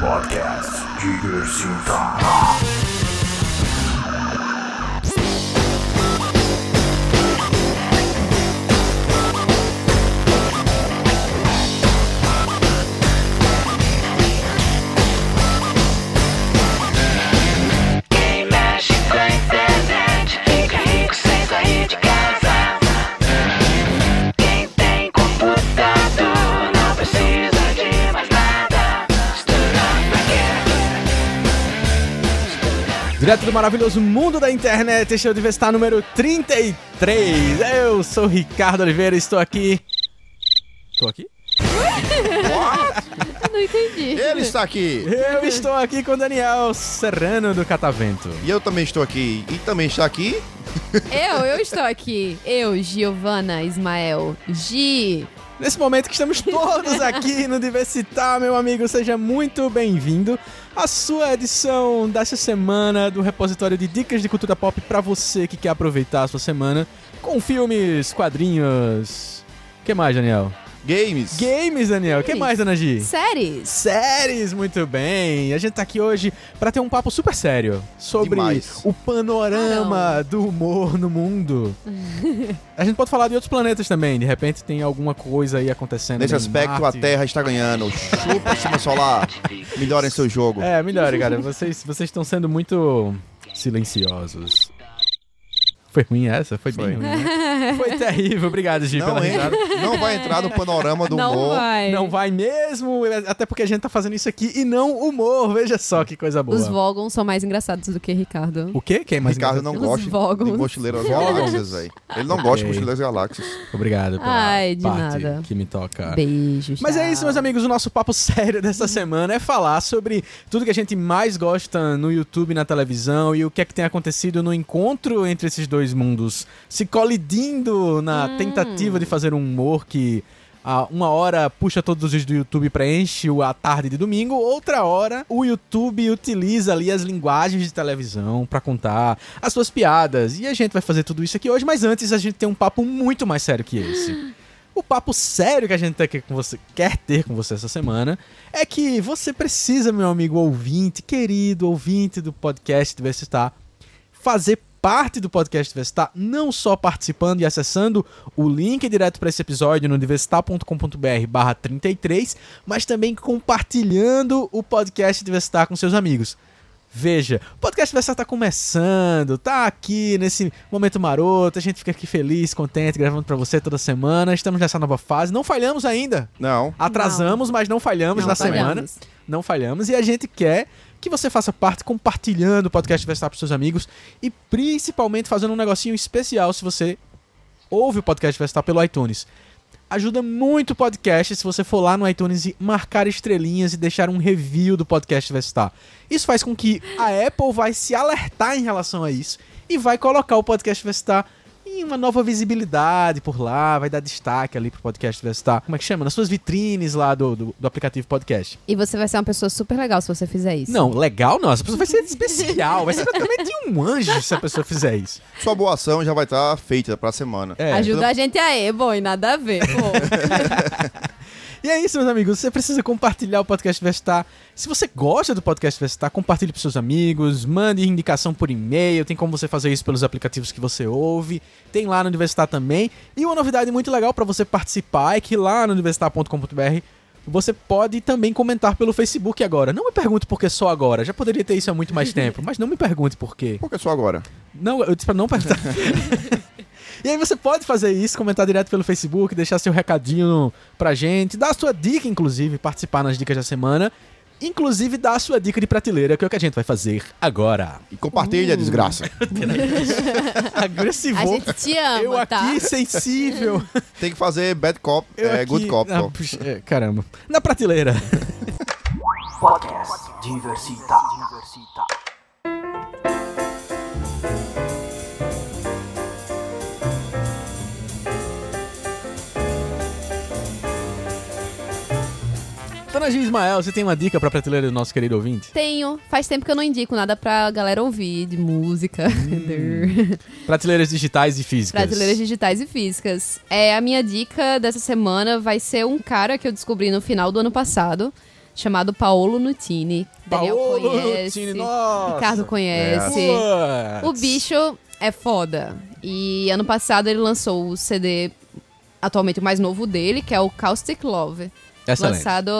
Podcast Direto do maravilhoso mundo da internet, este é o Divestar número 33. Eu sou o Ricardo Oliveira e estou aqui. Estou aqui? Não entendi. Ele está aqui. Eu estou aqui com o Daniel Serrano do Catavento. E eu também estou aqui. E também está aqui. Eu, eu estou aqui. Eu, Giovana Ismael. Gi. Nesse momento que estamos todos aqui no Diversitar, meu amigo, seja muito bem-vindo à sua edição dessa semana do repositório de dicas de cultura pop para você que quer aproveitar a sua semana com filmes, quadrinhos. O que mais, Daniel? Games. Games, Daniel. O que mais, Dona Gi? Séries. Séries, muito bem. A gente tá aqui hoje pra ter um papo super sério sobre Demais. o panorama do humor no mundo. a gente pode falar de outros planetas também. De repente tem alguma coisa aí acontecendo. Nesse aspecto, Marte. a Terra está ganhando. Chupa cima solar. Melhorem seu jogo. É, melhor, cara. Vocês vocês estão sendo muito silenciosos. Foi ruim essa? Foi, Foi. bem ruim. né? Foi terrível. Obrigado, Gi, pela Não, risada. entra, não vai entrar no panorama do Não humor. vai. Não vai mesmo, até porque a gente tá fazendo isso aqui e não humor. Veja só que coisa boa. Os Vogons são mais engraçados do que Ricardo. O quê? Quem é mais Ricardo não Os gosta Vogons. de Mochileiro das Galáxias, velho. Ele não gosta de Ok. Mochileiro das Galáxias. Obrigado pela Ai, de parte nada. que me toca. Beijos. Mas é tchau. isso, meus amigos. O nosso papo sério dessa semana é falar sobre tudo que a gente mais gosta no YouTube na televisão e o que é que tem acontecido no encontro entre esses dois mundos, se colidindo na tentativa de fazer um humor que uma hora puxa todos os vídeos do YouTube e preenche o- a tarde de domingo, outra hora o YouTube utiliza ali as linguagens de televisão pra contar as suas piadas. E a gente vai fazer tudo isso aqui hoje, mas antes a gente tem um papo muito mais sério que esse. O papo sério que a gente aqui com você, quer ter com você essa semana é que você precisa, meu amigo ouvinte, querido ouvinte do podcast Diversitar, fazer parte do podcast Diversitar, não só participando e acessando o link direto para esse episódio no diversitar.com.br barra 33, mas também compartilhando o podcast Diversitar com seus amigos. Veja, o podcast Diversitar tá começando, tá aqui nesse momento maroto, a gente fica aqui feliz, contente, gravando pra você toda semana. Estamos nessa nova fase, não falhamos ainda. Não. Atrasamos, mas não falhamos Não na falhamos. semana. Não falhamos. E a gente quer que você faça parte compartilhando o podcast Diversitar pros seus amigos e principalmente fazendo um negocinho especial se você ouve o podcast Diversitar pelo iTunes. Ajuda muito o podcast se você for lá no iTunes e marcar estrelinhas e deixar um review do podcast Diversitar. Isso faz com que a Apple vai se alertar em relação a isso e vai colocar o podcast Diversitar em uma nova visibilidade por lá, vai dar destaque ali pro podcast Diversitar. Como é que chama? Nas suas vitrines lá do, do, do aplicativo podcast. E você vai ser uma pessoa super legal se você fizer isso. Não, legal não. Essa pessoa vai ser especial. Vai ser praticamente um anjo se a pessoa fizer isso. Sua boa ação já vai estar feita pra semana. É. Ajuda a gente aí, bom, e nada a ver, pô. E é isso, meus amigos. Você precisa compartilhar o podcast Diversitar. Se você gosta do podcast Diversitar, compartilhe para seus amigos, mande indicação por e-mail. Tem como você fazer isso pelos aplicativos que você ouve. Tem lá no Diversitar também. E uma novidade muito legal para você participar é que lá no diversitar.com.br você pode também comentar pelo Facebook agora. Não me pergunte por que só agora. Já poderia ter isso há muito mais tempo, mas não me pergunte por quê. Por que só agora? Não, eu disse pra não perguntar. e aí você pode fazer isso, comentar direto pelo Facebook, deixar seu recadinho pra gente, dar a sua dica, inclusive, participar nas dicas da semana. Inclusive, dar a sua dica de prateleira, que é o que a gente vai fazer agora. E compartilha, desgraça. Agressivo. A gente te ama, Eu tá? aqui, sensível. Tem que fazer bad cop, Eu é, aqui... good cop. Ah, puxa, é, caramba. Na prateleira. Podcast Diversita. Dona Gil Ismael, você tem uma dica pra prateleira do nosso querido ouvinte? Tenho. Faz tempo que eu não indico nada pra galera ouvir de música. Hum. Prateleiras digitais e físicas. Prateleiras digitais e físicas. É, a minha dica dessa semana vai ser um cara que eu descobri no final do ano passado, chamado Paolo Nutini. Daniel Paolo conhece. Nutini, nossa! Ricardo conhece. O bicho é foda. E ano passado ele lançou o CD atualmente o mais novo dele, que é o Caustic Love. Excelente. Lançado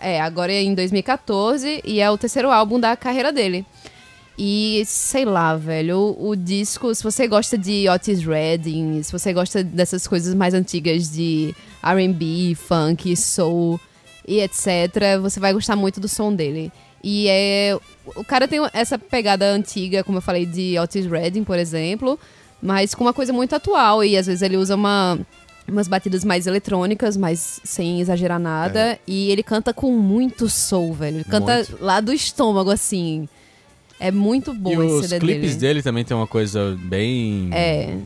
é, agora em 2014 e é o terceiro álbum da carreira dele. E sei lá, velho, o, o disco, se você gosta de Otis Redding, se você gosta dessas coisas mais antigas de R&B, funk, soul e etc, você vai gostar muito do som dele. E é o cara tem essa pegada antiga, como eu falei de Otis Redding, por exemplo, mas com uma coisa muito atual e às vezes ele usa uma umas batidas mais eletrônicas, mas sem exagerar nada. E ele canta com muito soul, velho. Ele canta Muito. lá do estômago, assim. É muito bom E esse os CD clipes dele. dele também tem uma coisa bem. É.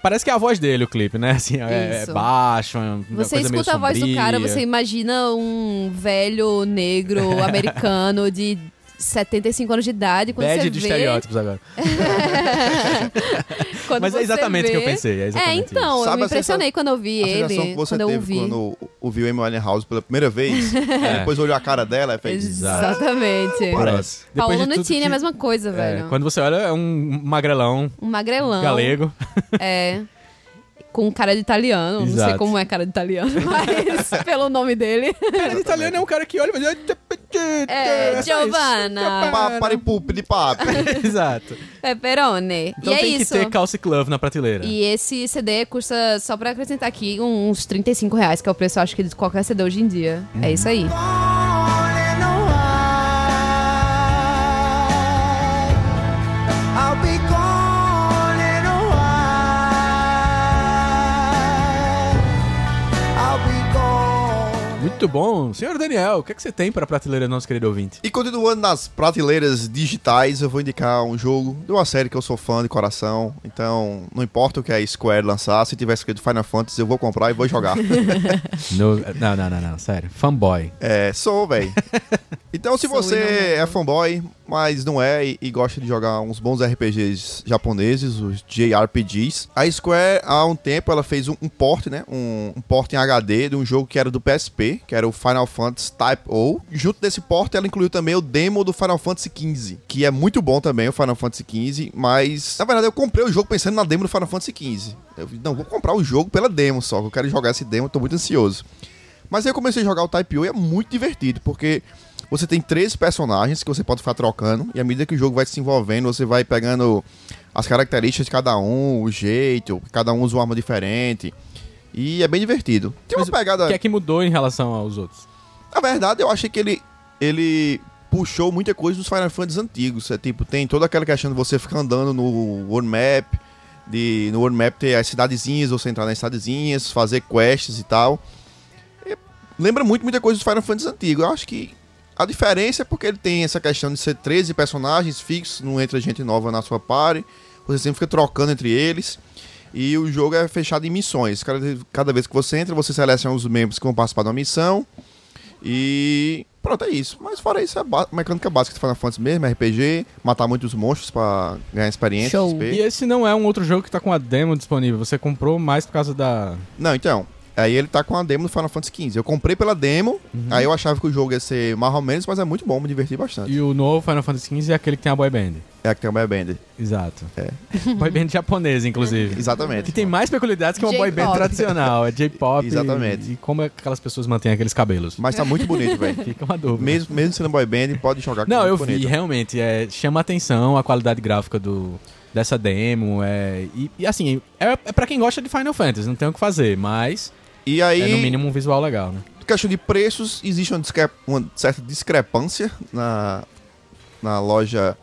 Parece que é a voz dele o clipe, né? Assim, é, é baixo, é Você escuta a voz do cara, você imagina um velho negro americano de 75 anos de idade. Quando Bad você de vê, estereótipos agora. quando Mas é exatamente o que eu vê- pensei. É, É, então, eu Sabe me impressionei quando eu vi A sensação ele. que você Quando eu ouvi. quando ouviu Amy Winehouse pela primeira vez, É. depois olhou a cara dela e fez... Exatamente. Parece. Depois Paulo de Nutini é que- a mesma coisa, É, velho. quando você olha, é um magrelão Um magrelão. galego. É. Com cara de italiano. Não sei Exato. como é cara de italiano, mas pelo nome dele. Cara, italiano é um cara que olha e faz... É. Giovanna. Pa, para pup de papo. Exato. Pepperoni. Então e é tem isso. que ter Calce Club na prateleira. E esse CD custa, só pra acrescentar aqui, uns 35 reais, que é o preço, eu acho que, de qualquer CD hoje em dia. É isso aí. Muito bom. Senhor Daniel, o que, é que você tem pra prateleira do nosso querido ouvinte? E continuando nas prateleiras digitais, eu vou indicar um jogo de uma série que eu sou fã de coração. Então, não importa o que a Square lançar, se tiver escrito Final Fantasy, eu vou comprar e vou jogar. No- Não, não, não, não, sério. Fanboy. é, sou, velho. Então, se Sou você não nego. é fanboy, mas não é e, e gosta de jogar uns bons RPGs japoneses, os JRPGs, a Square, há um tempo, ela fez um, um port, né? Um, um port em HD de um jogo que era do PSP, que era o Final Fantasy Type O. Junto desse port, ela incluiu também o demo do Final Fantasy XV, que é muito bom também, o Final Fantasy XV, mas, na verdade, eu comprei o jogo pensando na demo do Final Fantasy XV. Eu não, vou comprar o jogo pela demo só, que eu quero jogar esse demo, tô muito ansioso. Mas aí eu comecei a jogar o Type O e é muito divertido, porque você tem três personagens que você pode ficar trocando, e à medida que o jogo vai se desenvolvendo, você vai pegando as características de cada um, o jeito, cada um usa uma arma diferente. E é bem divertido. Mas uma pegada. O que é que mudou em relação aos outros? Na verdade, eu achei que ele, ele puxou muita coisa dos Final Fantasy antigos. É tipo, tem toda aquela questão de você ficar andando no World Map, de no World Map ter as cidadezinhas, você entrar nas cidadezinhas, fazer quests e tal. E lembra muito muita coisa dos Final Fantasy antigos. Eu acho que a diferença é porque ele tem essa questão de ser 13 personagens fixos, não entra gente nova na sua party, você sempre fica trocando entre eles. E o jogo é fechado em missões. Cada, cada vez que você entra, você seleciona os membros que vão participar de uma missão. E pronto, é isso. Mas fora isso, é mecânica básica de Final Fantasy mesmo, RPG, matar muitos monstros pra ganhar experiência. E esse não é um outro jogo que tá com a demo disponível. Você comprou mais por causa da. Não, então. Aí ele tá com a demo do Final Fantasy XV. Eu comprei pela demo, aí eu achava que o jogo ia ser mais ou menos, mas é muito bom, me diverti bastante. E o novo Final Fantasy XV é aquele que tem a boy band. É a que tem o Bad Band. Exato. É. boy band japonesa, inclusive. Exatamente. Que tem mais peculiaridades que uma boy band tradicional. É J-pop. Exatamente. E, e como aquelas pessoas mantêm aqueles cabelos. Mas tá muito bonito, velho. Fica uma dúvida. Mesmo, mesmo sendo boy band, pode jogar com Não, eu bonito. vi, realmente. É, chama atenção a qualidade gráfica do, dessa demo. É, e, e, assim, é, é pra quem gosta de Final Fantasy, não tem o que fazer, mas E aí, é no mínimo um visual legal, né? questão de preços, existe uma, discre- uma certa discrepância na, na loja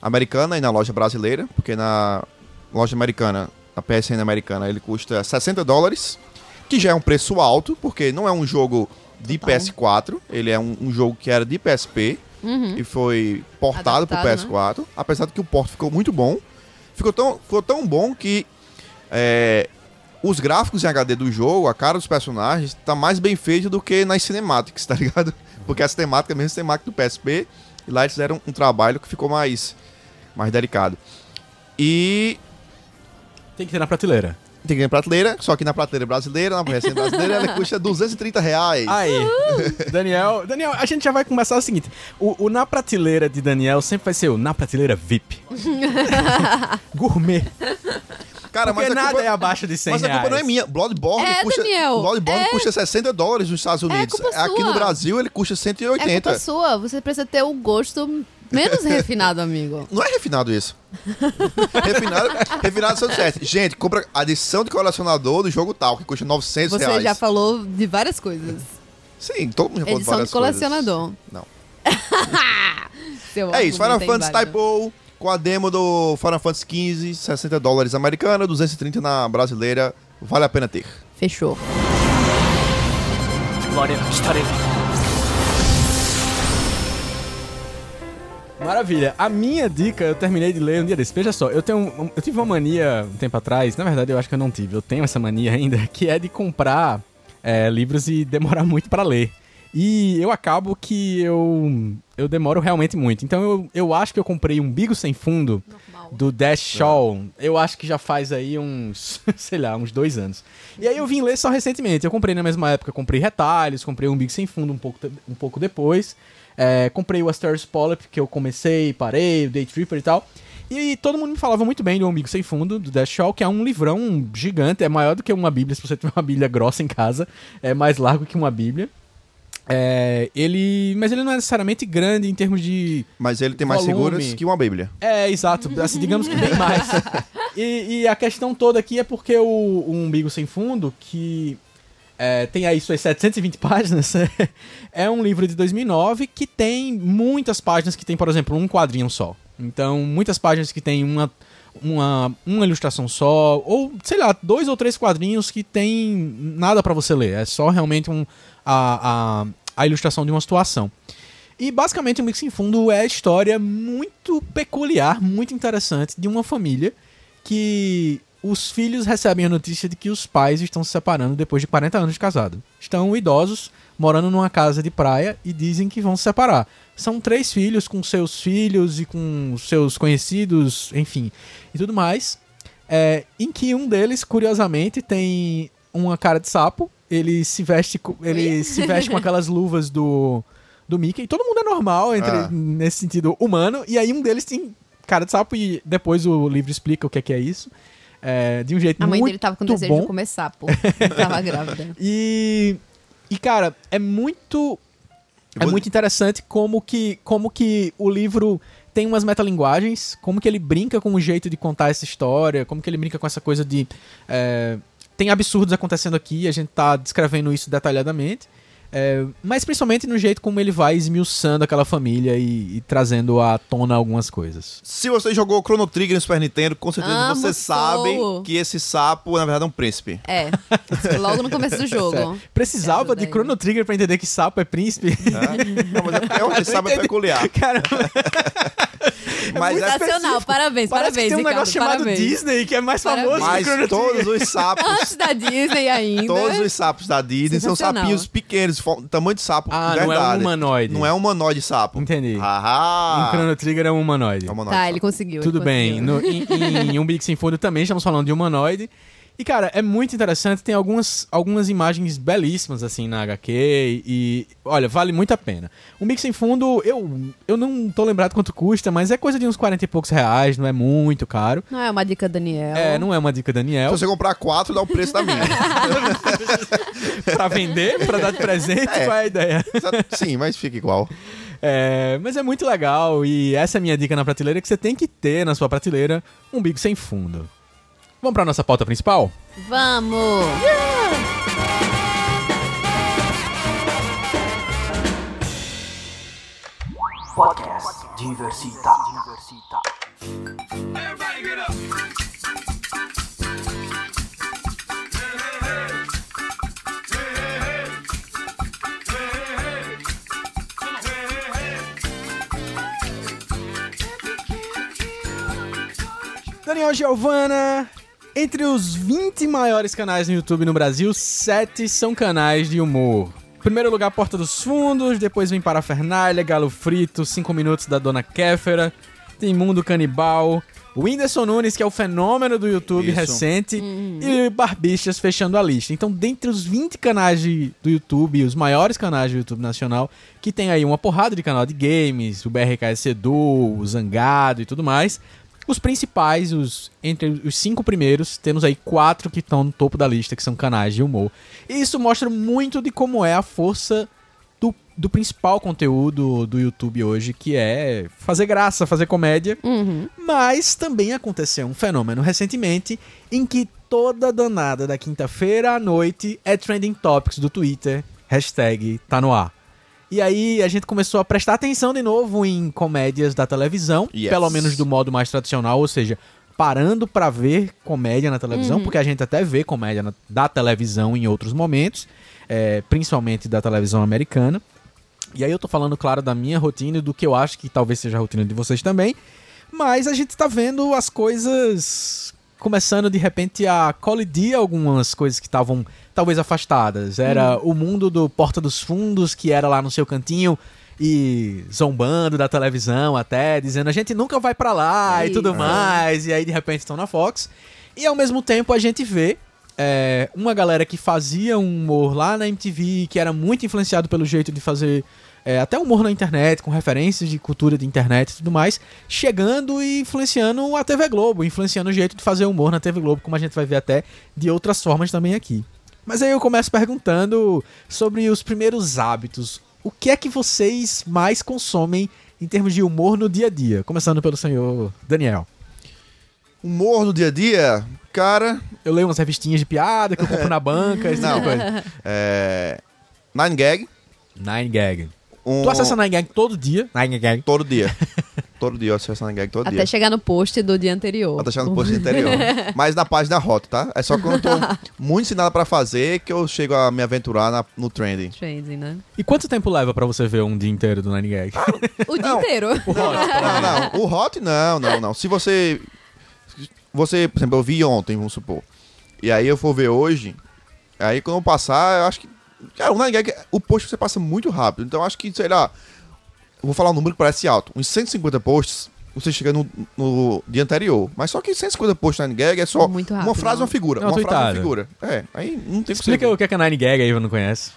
americana e na loja brasileira, porque na loja americana, na PSN americana, ele custa 60 dólares, que já é um preço alto, porque não é um jogo de Total. PS4, ele é um, um jogo que era de PSP Uhum. e foi portado Adaptado, pro PS4, apesar de que o porto ficou muito bom. Ficou tão, ficou tão bom que é, os gráficos em HD do jogo, a cara dos personagens, tá mais bem feita do que nas cinemáticas, tá ligado? Porque a cinemática é a mesma cinemática do PSP, e lá eles fizeram um trabalho que ficou mais, mais delicado. E Tem que ter na prateleira. tem que ir na prateleira, só que na prateleira brasileira, na versão brasileira, ela custa 230 reais. Aí, Daniel, Daniel, a gente já vai começar o seguinte: o, o na prateleira de Daniel sempre vai ser o na prateleira VIP. Gourmet. Cara, Porque mas a nada culpa, é abaixo de 100 mas a culpa não é reais. minha. Bloodborne É, custa. Daniel, Bloodborne é. custa 60 dólares nos Estados Unidos. culpa Aqui no. Brasil ele custa É 180. culpa sua, você precisa ter o gosto menos refinado, amigo. Não é refinado isso. refinado, refinado são certo. Gente, compra adição de colecionador do jogo tal, que custa 900 Você reais. já falou de várias coisas. Sim, todo mundo já falou de Edição várias de colecionador. coisas. Não. É isso, Final Fantasy. Typo com a demo do Final Fantasy XV, 60 dólares americana, 230 na brasileira, vale a pena ter. Fechou. Maravilha. A minha dica, eu terminei de ler um dia desse. Veja só, eu tenho, eu tive uma mania um tempo atrás, na verdade eu acho que eu não tive, eu tenho essa mania ainda, que é de comprar é, livros e demorar muito para ler. E eu acabo que eu eu demoro realmente muito. Então eu, eu acho que eu comprei um Bigo Sem Fundo Normal. do Dash Shaw. Eu acho que já faz aí uns, sei lá, uns dois anos. E aí eu vim ler só recentemente. Eu comprei na mesma época, comprei retalhos, comprei um Bigo Sem Fundo um pouco, um pouco depois. É, comprei o Asterios Polyp, que eu comecei, parei, o Day Tripper e tal. E todo mundo me falava muito bem do Amigo Sem Fundo, do Dash Shaw, que é um livrão gigante, é maior do que uma bíblia, se você tiver uma bíblia grossa em casa, é mais largo que uma bíblia. É, ele, mas ele não é necessariamente grande em termos de Mas ele tem mais Volume. seguras que uma Bíblia. é, exato. Assim, digamos que bem mais. E, e a questão toda aqui é porque o, o Umbigo Sem Fundo, que é, tem aí suas 720 páginas, é um livro de 2009 que tem muitas páginas que tem, por exemplo, um quadrinho só. Então, muitas páginas que tem uma, uma, uma ilustração só, ou, sei lá, dois ou três quadrinhos que tem nada pra você ler. É só realmente um, a, a, a ilustração de uma situação. E basicamente o Mix em Fundo é a história muito peculiar, muito interessante de uma família que os filhos recebem a notícia de que os pais estão se separando depois de 40 anos de casado. Estão idosos, morando numa casa de praia e dizem que vão se separar. São três filhos com seus filhos e com seus conhecidos, enfim, e tudo mais. É, em que um deles, curiosamente, tem uma cara de sapo. Ele se veste, co- ele se veste com aquelas luvas do, do Mickey. Todo mundo é normal entre, Ah. nesse sentido humano. E aí um deles tem cara de sapo e depois o livro explica o que é, que é isso. É, de um jeito A mãe muito dele tava com desejo bom. de começar, pô. tava grávida. E, e cara, é muito é muito interessante como que como que o livro tem umas metalinguagens, como que ele brinca com o jeito de contar essa história, como que ele brinca com essa coisa de é, tem absurdos acontecendo aqui, a gente tá descrevendo isso detalhadamente. É, mas principalmente no jeito como ele vai esmiuçando aquela família e, e trazendo à tona algumas coisas. Se você jogou Chrono Trigger no Super Nintendo, com certeza Amo, você sabe que esse sapo, na verdade, é um príncipe. É. Logo no começo do jogo. Precisava de. Chrono Trigger pra entender que sapo é príncipe. né? Não, mas é, é um sapo é peculiar. Caramba. Mas, é, Sensacional, parabéns, Parece parabéns, que tem um Ricardo, negócio chamado parabéns. Disney que é mais Parabéns. famoso que mas Trigger. todos os sapos, Antes da Disney ainda. todos os sapos da Disney são sapinhos pequenos, tamanho de sapo. Ah, de não é um verdade. humanoide. Não é um humanoide sapo. Entendi. Ahá. Em Chrono Trigger é um humanoide. É um humanoide Tá, sapo. ele conseguiu. Tudo ele bem. conseguiu. No, em, em Um Big Sem Fundo também estamos falando de humanoide. E, cara, é muito interessante. Tem algumas, algumas imagens belíssimas, assim, na HQ. E, olha, vale muito a pena. Um Big Sem Fundo, eu, eu não tô lembrado quanto custa, mas é coisa de uns 40 e poucos reais, não é muito caro. Não é uma dica, Daniel. É, não é uma dica Daniel. Se você comprar quatro, dá o preço da minha. pra vender, pra dar de presente, É. qual é a ideia? Sim, mas fica igual. É, mas é muito legal e essa é a minha dica na prateleira que você tem que ter na sua prateleira um bico sem fundo. Vamos pra nossa pauta principal? Vamos! Podcast Diversita. Diversita. Daniel Giovana, Entre os 20 maiores canais no YouTube no Brasil, 7 são canais de humor. Primeiro lugar, Porta dos Fundos, depois vem Parafernália, Galo Frito, 5 Minutos da Dona Kéfera, tem Mundo Canibal, o Whindersson Nunes, que é o fenômeno do YouTube Isso. recente, e Barbichas fechando a lista. Então, dentre os 20 canais de- do YouTube, os maiores canais do YouTube nacional, que tem aí uma porrada de canal de games, o BRKS Edu, o Zangado e tudo mais, os principais, os entre os cinco primeiros, temos aí quatro que estão no topo da lista, que são canais de humor. E isso mostra muito de como é a força do, do principal conteúdo do YouTube hoje, que é fazer graça, fazer comédia. Uhum. Mas também aconteceu um fenômeno recentemente em que toda danada da quinta-feira à noite é trending topics do Twitter, hashtag tá no ar. E aí a gente começou a prestar atenção de novo em comédias da televisão, Yes. pelo menos do modo mais tradicional, ou seja, parando pra ver comédia na televisão, porque a gente até vê comédia na- da televisão em outros momentos, é, principalmente da televisão americana. E aí eu tô falando, claro, da minha rotina e do que eu acho que talvez seja a rotina de vocês também. Mas a gente tá vendo as coisas começando de repente a colidir algumas coisas que estavam talvez afastadas. Era o mundo do Porta dos Fundos, que era lá no seu cantinho e zombando da televisão até, dizendo a gente nunca vai pra lá e tudo mais. E aí de repente estão na Fox. E ao mesmo tempo a gente vê é, uma galera que fazia um humor lá na MTV, que era muito influenciado pelo jeito de fazer é, até humor na internet, com referências de cultura de internet e tudo mais, chegando e influenciando a TV Globo, influenciando o jeito de fazer humor na TV Globo, como a gente vai ver até de outras formas também aqui. Mas aí eu começo perguntando sobre os primeiros hábitos. O que é que vocês mais consomem em termos de humor no dia a dia? Começando pelo senhor Daniel. Humor no dia a dia, cara, Eu leio umas revistinhas de piada que eu compro na banca, esse tipo de Não. coisa. é. Nine Gag. Nine Gag. Um... Tu acessa Nine Gag todo dia? Nine Gag. Todo dia. todo dia eu acesso Nine Gag, todo Até dia. chegar no post do dia anterior. Tá deixando no post interior. Mas na página hot, tá? É só quando eu tô muito nada pra fazer que eu chego a me aventurar na- no trending. Trending, né? E quanto tempo leva pra você ver um dia inteiro do Nine Gag? O dia Não. inteiro. O Hot, Não, não. O hot, não, não, não. Se você. Você, por exemplo, eu vi ontem, vamos supor. E aí eu for ver hoje. Aí quando eu passar, eu acho que. Cara, o Nine Gag, o post você passa muito rápido. Então eu acho que, sei lá. Vou falar um número que parece alto. Uns 150 posts, você chega no, no dia anterior. Mas só que 150 posts no Nine Gag é só Muito uma rápido, frase e não. uma figura. É uma frase e uma figura. É, aí não tem Explica o que é que é Nine Gag aí, eu não conheço.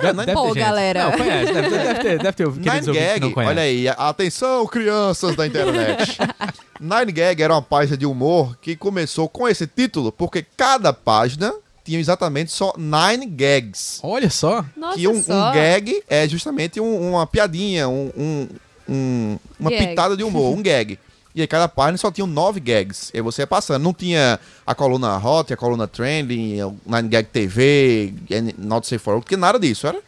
É, Nine- Pô, gente. galera. Não, conhece. Deve, ter- deve ter, deve ter Nine Gag, não olha aí, atenção crianças da internet. Nine Gag era uma página de humor que começou com esse título porque cada página tinha exatamente só nine gags. Olha só. Nossa, que um, só. um gag é justamente um- uma piadinha, um, um- um- uma Gag. pitada de humor, um gag. E aí cada página só tinha nove gags. E aí você ia passando. Não tinha a coluna hot, a coluna trending, o Nine Gag TV, Not Safe for Work, que nada disso. Era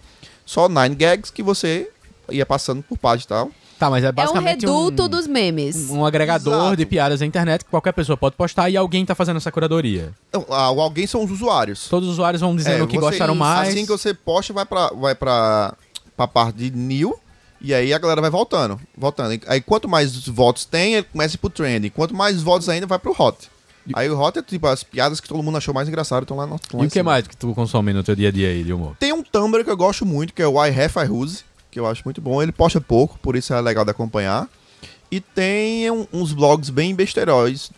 só nine gags que você ia passando por página e tal. Tá, mas é É um basicamente reduto um, dos memes. um agregador Exato. de piadas na internet que qualquer pessoa pode postar e alguém tá fazendo essa curadoria. O alguém são os usuários. Todos os usuários vão dizendo É, o que você- gostaram mais. Assim que você posta, vai pra, vai pra, pra parte de new. E aí a galera vai voltando, voltando. E Aí quanto mais votos tem, ele começa a ir pro trend. Quanto mais votos ainda, vai pro hot. Aí o hot é tipo as piadas que todo mundo achou mais engraçado, estão lá no lá E o que cima. mais que tu consome no teu dia a dia aí de humor? Tem um Tumblr que eu gosto muito, que é o I Have I Who's, que eu acho muito bom. Ele posta pouco, por isso é legal de acompanhar. E tem um- uns blogs bem besteiróis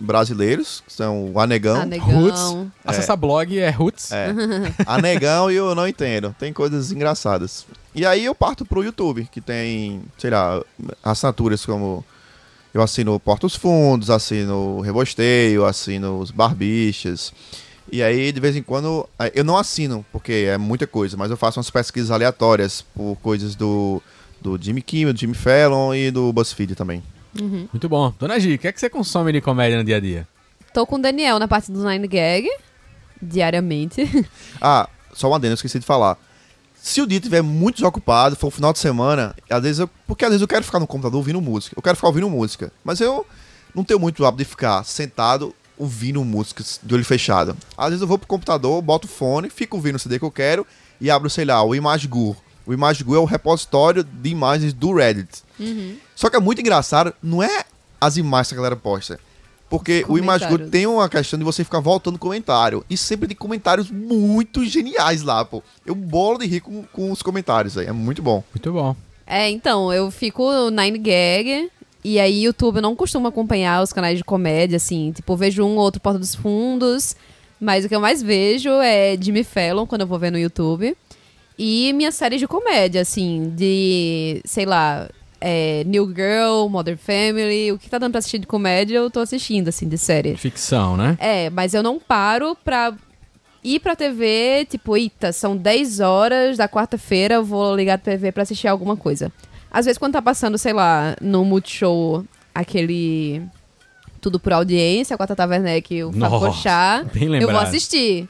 brasileiros, que são o Anegão. Anegão. Roots. Acessar blog é Roots. É. Anegão e eu não entendo. Tem coisas engraçadas. E aí eu parto pro YouTube, que tem, sei lá, assinaturas como. Eu assino Portos Fundos, assino Rebosteio, assino os Barbichas. E aí, de vez em quando, eu não assino, porque é muita coisa, mas eu faço umas pesquisas aleatórias por coisas do, do Jimmy Kimmel, do Jimmy Fallon e do BuzzFeed também. Muito bom. Dona Gi, o que é que você consome de comédia no dia a dia? Tô com o Daniel na parte do Nine Gag, diariamente. Ah, só um adendo, eu esqueci de falar. Se o dia estiver muito desocupado, for um final de semana, às vezes eu. Porque às vezes eu quero ficar no computador ouvindo música. Eu quero ficar ouvindo música. Mas eu não tenho muito o hábito de ficar sentado ouvindo músicas de olho fechado. Às vezes eu vou pro computador, boto o fone, fico ouvindo o CD que eu quero e abro, sei lá, o ImageGuru. O ImageGuru é o repositório de imagens do Reddit. Só que é muito engraçado, não é as imagens que a galera posta. Porque o Image Good Comentários. tem uma questão de você ficar voltando comentário. E sempre tem comentários muito geniais lá, pô. Eu bolo de rir com, com os comentários aí. É muito bom. Muito bom. É, então, eu fico no Nine Gag. E aí, YouTube, eu não costumo acompanhar os canais de comédia, assim. Tipo, vejo um ou outro Porta dos Fundos. Mas o que eu mais vejo é Jimmy Fallon, quando eu vou ver no YouTube. E minha série de comédia, assim, de, sei lá, é, New Girl, Modern Family. O que tá dando pra assistir de comédia, eu tô assistindo, assim, de série. Ficção, né? É, mas eu não paro pra ir pra TV, tipo, eita, são 10 horas da quarta-feira, eu vou ligar a TV pra assistir alguma coisa. Às vezes, quando tá passando, sei lá, no Multishow, aquele Tudo por Audiência, com a Tata Werneck e o Fábio bem eu vou assistir.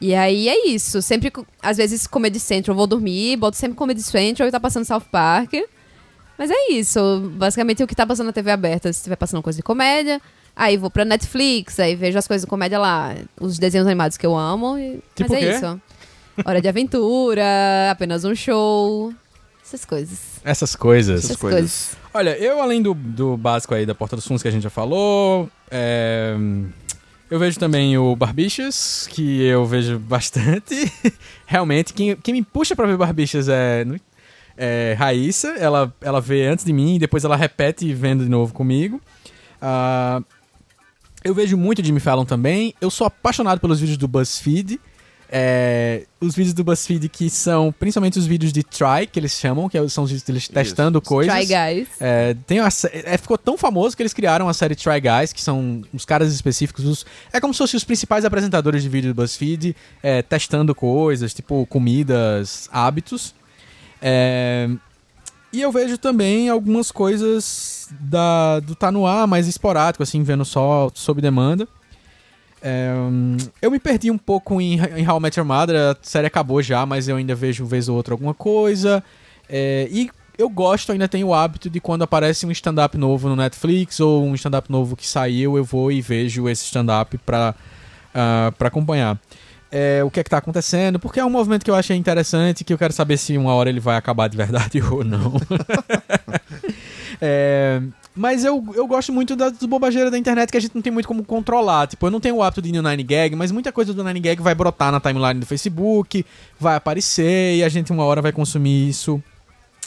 E aí é isso. Sempre, às vezes, Comedy Central, eu vou dormir, boto sempre Comedy Central e tá passando South Park. Mas é isso. Basicamente, o que tá passando na TV aberta, se estiver passando coisa de comédia. Aí vou pra Netflix, aí vejo as coisas de comédia lá. Os desenhos animados que eu amo. e- Tipo Mas é quê? isso. Hora de aventura, apenas um show. Essas coisas. Essas coisas. Essas coisas. coisas. Olha, eu além do, do básico aí da Porta dos Fundos que a gente já falou, é, eu vejo também o Barbichas, que eu vejo bastante. Realmente, quem, quem me puxa pra ver Barbichas é, é Raíssa. Ela, ela vê antes de mim e depois ela repete vendo de novo comigo. Ah, eu vejo muito Jimmy Fallon também. Eu sou apaixonado pelos vídeos do BuzzFeed. É, os vídeos do BuzzFeed que são principalmente os vídeos de try, que eles chamam, que é são os vídeos deles testando coisas. Try Guys. É, tem uma, é, ficou tão famoso que eles criaram a série Try Guys, que são os caras específicos. os- é como se fossem os principais apresentadores de vídeo do BuzzFeed, é, testando coisas, tipo comidas, hábitos. É, e eu vejo também algumas coisas da, do Tá No Ar, mais esporádico, assim, vendo só sob demanda. É, hum, eu me perdi um pouco em, em How I Met Your Mother, a série acabou já, mas eu ainda vejo vez ou outra alguma coisa. É, e eu gosto, ainda tenho o hábito de quando aparece um stand-up novo no Netflix ou um stand-up novo que saiu, eu vou e vejo esse stand-up pra, ah, pra acompanhar. É, o que é que tá acontecendo, porque é um movimento que eu achei interessante, que eu quero saber se uma hora ele vai acabar de verdade ou não. É, mas eu, eu gosto muito das bobageiras da internet que a gente não tem muito como controlar. Tipo, eu não tenho o hábito de ir no Nine Gag, mas muita coisa do Nine Gag vai brotar na timeline do Facebook, vai aparecer e a gente uma hora vai consumir isso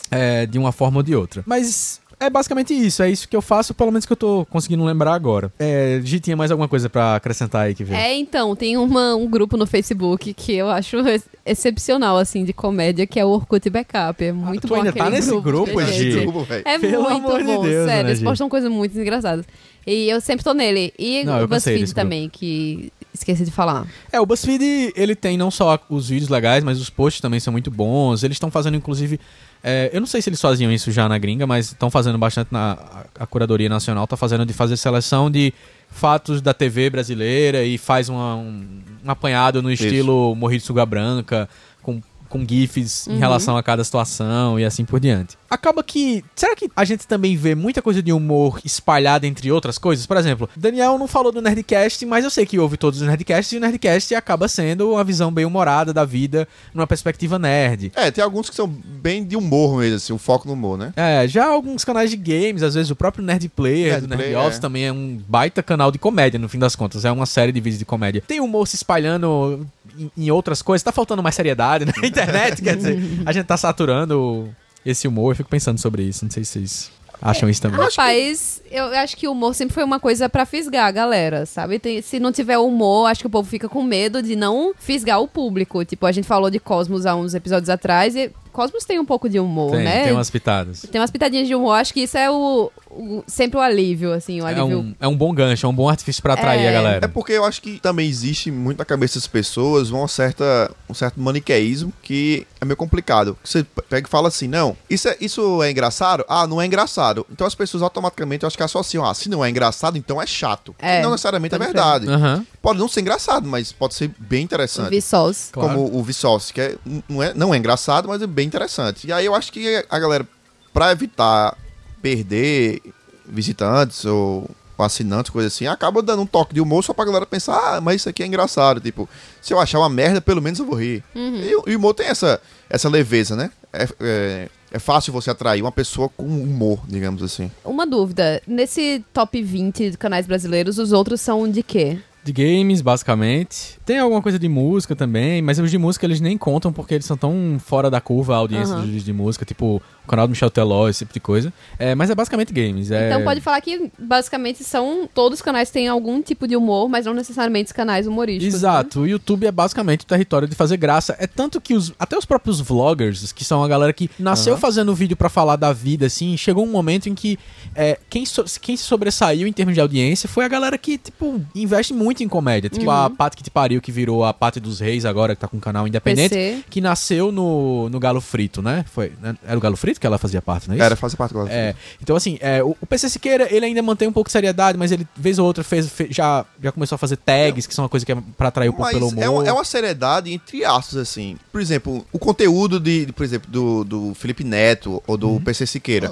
é, de uma forma ou de outra. Mas é basicamente isso, é isso que eu faço, pelo menos que eu tô conseguindo lembrar agora. É, Gi, tinha mais alguma coisa pra acrescentar aí que veio? É, então, tem uma, um grupo no Facebook que eu acho ex- excepcional, assim, de comédia, que é o Orkut Backup. É muito tu bom ainda tá nesse grupo, gente. Gi? É Pelo muito amor de bom, Deus, sério. né, Eles postam coisas muito engraçadas. E eu sempre tô nele. E o BuzzFeed desse grupo. também, que esqueci de falar. É, o BuzzFeed, ele tem não só os vídeos legais, mas os posts também são muito bons. Eles estão fazendo, inclusive... é, eu não sei se eles faziam isso já na gringa, mas estão fazendo bastante na... A, a Curadoria Nacional tá fazendo de fazer seleção de fatos da TV brasileira e faz uma- um, um apanhado no Isso. estilo Morri de Suga Branca, com, com gifs Uhum. em relação a cada situação e assim por diante. Acaba que... Será que a gente também vê muita coisa de humor espalhada entre outras coisas? Por exemplo, Daniel não falou do Nerdcast, mas eu sei que ouve todos os Nerdcasts e o Nerdcast acaba sendo uma visão bem humorada da vida numa perspectiva nerd. É, tem alguns que são bem de humor mesmo, assim, o foco no humor, né? É, já alguns canais de games, às vezes o próprio Nerd Player Nerd do Nerd Player, Office é. também é um baita canal de comédia, no fim das contas. É uma série de vídeos de comédia. Tem humor se espalhando em, em outras coisas. Tá faltando mais seriedade na internet, quer dizer, a gente tá saturando esse humor. Eu fico pensando sobre isso. Não sei se vocês acham isso também. Rapaz, eu acho que o humor sempre foi uma coisa pra fisgar a galera, sabe? Tem- se não tiver humor, acho que o povo fica com medo de não fisgar o público. Tipo, a gente falou de Cosmos há uns episódios atrás e Cosmos tem um pouco de humor, Tem, né? tem umas pitadas. Tem umas pitadinhas de humor, acho que isso é o, o- sempre o alívio, assim, o É alívio. um, é um bom gancho, é um bom artifício pra atrair É. a galera. É porque eu acho que também existe muito na cabeça das pessoas uma certa, um certo maniqueísmo que é meio complicado. Você pega e fala assim, não, isso é, isso é engraçado? Ah, não é engraçado. Então as pessoas automaticamente eu acho que associam, ah, se não é engraçado, então é chato. É, E não necessariamente é verdade. Aham. Pode não ser engraçado, mas pode ser bem interessante. Vsauce. Claro. Como o Vsauce, que é, não, é, não é engraçado, mas é bem interessante. E aí eu acho que a galera, pra evitar perder visitantes ou, assinantes, coisa assim, acaba dando um toque de humor só pra galera pensar, ah, mas isso aqui é engraçado. Tipo, se eu achar uma merda, pelo menos eu vou rir. E, o- e o humor tem essa, essa leveza, né? É- é, é fácil você atrair uma pessoa com humor, digamos assim. Uma dúvida. Nesse top 20 de canais brasileiros, os outros são de quê? De games, basicamente. Tem alguma coisa de música também, mas os de música eles nem contam porque eles são tão fora da curva a audiência Aham. dos de música, tipo o canal do Michel Teló, esse tipo de coisa. É, mas é basicamente games. É... Então pode falar que basicamente são. Todos os canais têm algum tipo de humor, mas não necessariamente os canais humorísticos. né? Exato, o YouTube é basicamente o território de fazer graça. É tanto que os, até os próprios vloggers, que são a galera que nasceu fazendo vídeo pra falar da vida, assim, chegou um momento em que é, quem, so- quem se sobressaiu em termos de audiência foi a galera que, tipo, investe muito em comédia. Tipo Uhum. a Paty que te pariu, que virou a Paty dos Reis agora, que tá com um canal independente, PC. que nasceu no, no Galo Frito, né? Foi, né? Era o Galo Frito que ela fazia parte, não é isso? Era fazer parte agora. É, então assim, é, o, o PC Siqueira, ele ainda mantém um pouco de seriedade, mas ele, vez ou outra, fez, fe- já, já começou a fazer tags, que são uma coisa que é pra atrair o povo pelo humor. é, uma, é uma seriedade entre aspas, assim. Por exemplo, o conteúdo de, de, por exemplo, do, do Felipe Neto ou do Uhum. PC Siqueira.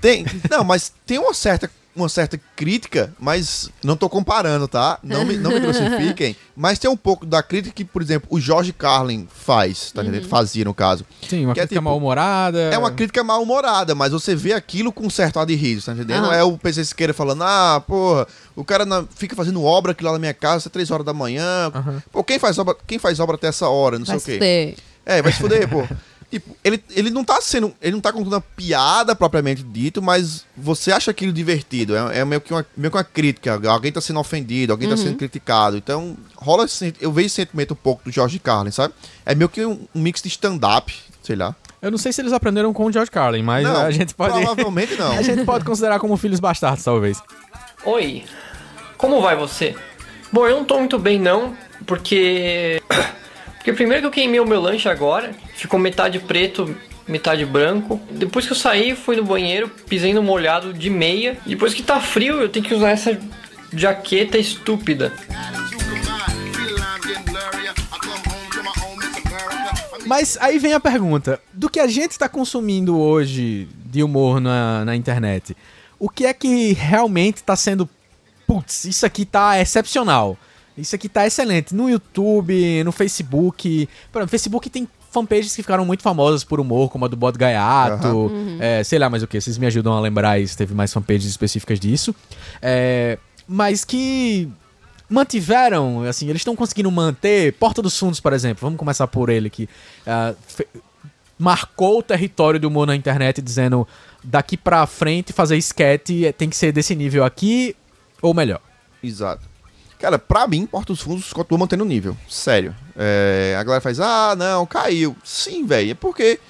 Tem. Não, mas tem uma certa, uma certa crítica, mas não tô comparando, tá? Não me, não me crucifiquem. Mas tem um pouco da crítica que, por exemplo, o Jorge Carlin faz, tá entendendo? Fazia, no caso. Sim, uma que é crítica tipo- mal-humorada. É uma crítica mal-humorada, mas você vê aquilo com um certo ar de riso, tá entendendo? Aham. É o PC Siqueira falando, ah, porra, o cara na- fica fazendo obra aqui lá na minha casa até 3 horas da manhã. Pô, quem faz obra, quem faz obra até essa hora? Não Vai sei o quê. ter. É, vai se fuder, pô. Tipo, ele, ele não tá sendo. Ele não tá contando uma piada propriamente dito, mas você acha aquilo divertido. É, é meio, que uma, meio que uma crítica. Alguém tá sendo ofendido, alguém tá sendo criticado. Então, rola esse, Eu vejo esse sentimento um pouco do George Carlin, sabe? É meio que um, um mix de stand-up, sei lá. Eu não sei se eles aprenderam com o George Carlin, mas não, a gente pode. Provavelmente não. a gente pode considerar como filhos bastardos, talvez. Oi, como vai você? Bom, eu não tô muito bem não, porque. Porque primeiro que eu queimei o meu lanche agora, ficou metade preto, metade branco. Depois que eu saí, fui no banheiro, pisei no molhado de meia. Depois que tá frio, eu tenho que usar essa jaqueta estúpida. Mas aí vem a pergunta: do que a gente tá consumindo hoje de humor na, na internet, o que é que realmente tá sendo. Putz, isso aqui tá excepcional. Isso aqui tá excelente. No YouTube, no Facebook. Por exemplo, Facebook tem fanpages que ficaram muito famosas por humor, como a do Bode Gaiato. é, sei lá mais o que. Vocês me ajudam a lembrar aí se teve mais fanpages específicas disso. É, mas que mantiveram, assim, eles estão conseguindo manter. Porta dos Fundos, por exemplo, vamos começar por ele que ah, fe- marcou o território do humor na internet, dizendo daqui pra frente fazer esquete é- tem que ser desse nível aqui ou melhor. Exato. Cara, pra mim, Porta dos Fundos continua mantendo o nível. Sério. É, a galera faz, ah, não, caiu. Sim, velho. É porque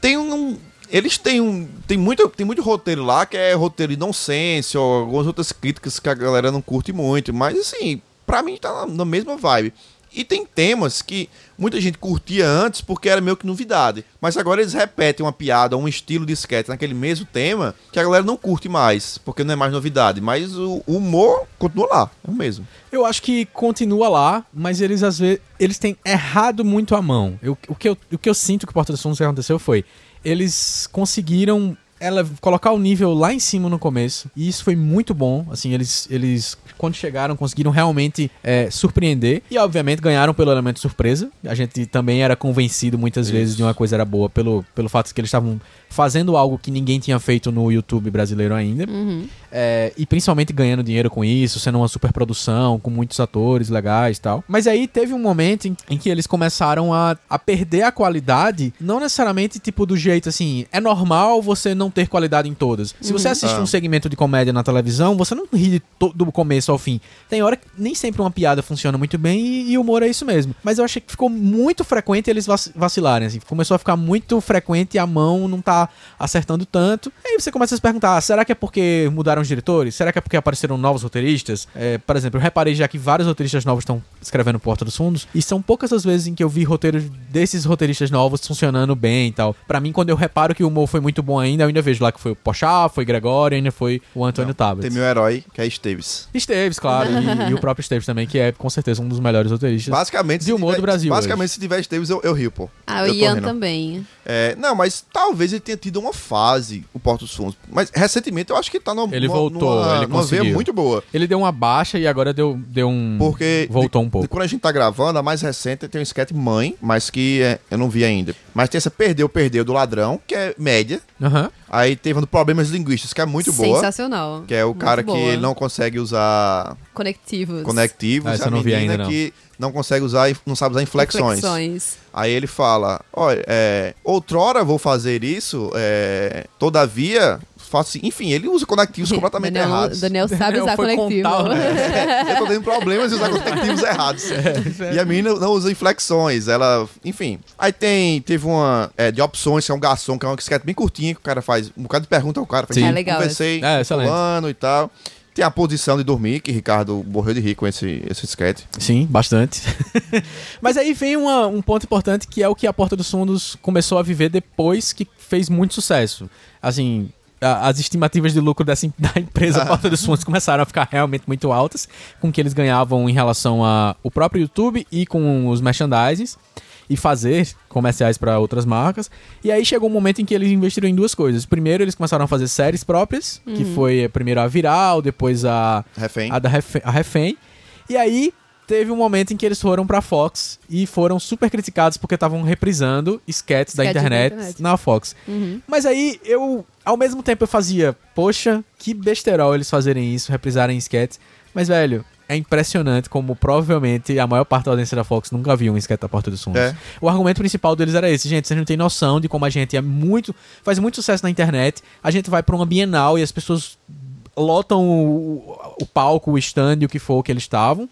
tem um. Eles têm um. Tem muito, tem muito roteiro lá que é roteiro de nonsense, ou algumas outras críticas que a galera não curte muito. Mas assim, pra mim tá na, na mesma vibe. E tem temas que muita gente curtia antes porque era meio que novidade. Mas agora eles repetem uma piada, um estilo de sketch naquele mesmo tema que a galera não curte mais, porque não é mais novidade. Mas o, humor continua lá, é o mesmo. Eu acho que continua lá, mas eles às vezes eles têm errado muito a mão. Eu- o, que eu, o que eu sinto que o Porta dos Fundos aconteceu foi eles conseguiram ela colocar o nível lá em cima no começo e isso foi muito bom. Assim, eles eles quando chegaram conseguiram realmente é, surpreender e obviamente ganharam pelo elemento surpresa. A gente também era convencido muitas vezes de uma coisa era boa pelo pelo fato de que eles estavam fazendo algo que ninguém tinha feito no YouTube brasileiro ainda. É, e principalmente ganhando dinheiro com isso, sendo uma super produção, com muitos atores legais e tal. Mas aí teve um momento em, em que eles começaram a, a perder a qualidade, não necessariamente tipo do jeito assim, é normal você não ter qualidade em todas. Se você assiste Ah. um segmento de comédia na televisão, você não ri do começo ao fim. Tem hora que nem sempre uma piada funciona muito bem e, e o humor é isso mesmo. Mas eu achei que ficou muito frequente eles vac- vacilarem, assim. Começou a ficar muito frequente e a mão não tá acertando tanto. Aí você começa a se perguntar, ah, será que é porque mudaram os diretores? Será que é porque apareceram novos roteiristas? É, por exemplo, eu reparei já que vários roteiristas novos estão escrevendo Porta dos Fundos e são poucas as vezes em que eu vi roteiros desses roteiristas novos funcionando bem e tal. Pra mim, quando eu reparo que o humor foi muito bom ainda, eu ainda vejo lá que foi o Pochá, foi Gregório, ainda foi o Antônio Tablet. Tem meu herói, que é Esteves. Esteves, claro, e, e o próprio Esteves também, que é com certeza um dos melhores roteiristas. Basicamente, De humor tiver- do Brasil Basicamente, se tiver Esteves, eu, eu rio, pô. Ah, o Eu Ian rindo. também. É, não, mas talvez ele tenha tido uma fase, o Porto dos Fundos. Mas recentemente eu acho que tá numa, Ele numa- voltou, numa, ele numa veia muito boa. Ele deu uma baixa e agora deu, deu um. Porque Voltou de- um pouco. de quando a gente tá gravando, a mais recente tem um sketch Mãe, mas que é, eu não vi ainda. Mas tem essa Perdeu, Perdeu do Ladrão, que é média. Aham. Aí teve um do Problemas Linguísticos, que é muito boa. Sensacional. Que é o Muito cara que boa. ele não consegue usar Conectivos. conectivos. Ah, e essa a não vi menina ainda, não. que não consegue usar, não sabe usar inflexões. Inflexões. Aí ele fala: Olha, é, outrora vou fazer isso, é, todavia. Faço, assim." enfim, ele usa conectivos completamente Daniel, errados. Daniel sabe Daniel usar foi conectivo. contar, né? eu tô tendo problemas de usar conectivos errados. É, E a menina não usa inflexões, ela, enfim. Aí tem, teve uma é, de opções, que é um garçom, que é uma sketch bem curtinha, que o cara faz um bocado de pergunta ao cara. faz, Sim. "Ih, É legal Conversei É, fulano e tal. Tem a posição de dormir, que Ricardo morreu de rir com esse, esse sketch. Sim, bastante. Mas aí vem uma- um ponto importante que é o que a Porta dos Fundos começou a viver depois que fez muito sucesso. Assim, as estimativas de lucro dessa, da empresa Porta dos Fundos começaram a ficar realmente muito altas com o que eles ganhavam em relação ao próprio YouTube e com os merchandisings e fazer comerciais para outras marcas. E aí chegou um momento em que eles investiram em duas coisas. Primeiro, eles começaram a fazer séries próprias, que foi eh, primeiro a Viral, depois a Refém. a da Refém, a Refém. E aí teve um momento em que eles foram pra Fox e foram super criticados porque estavam reprisando sketches da da internet, na Fox. Uhum. Mas aí eu, ao mesmo tempo, eu fazia, poxa, que besterol eles fazerem isso, reprisarem sketches. Mas, velho, é impressionante como provavelmente a maior parte da audiência da Fox nunca viu um sketch da Porta dos Fundos. É. O argumento principal deles era esse, gente, vocês não têm noção de como a gente é muito, faz muito sucesso na internet, a gente vai pra uma Bienal e as pessoas lotam o, o palco, o stand, o que for que eles estavam.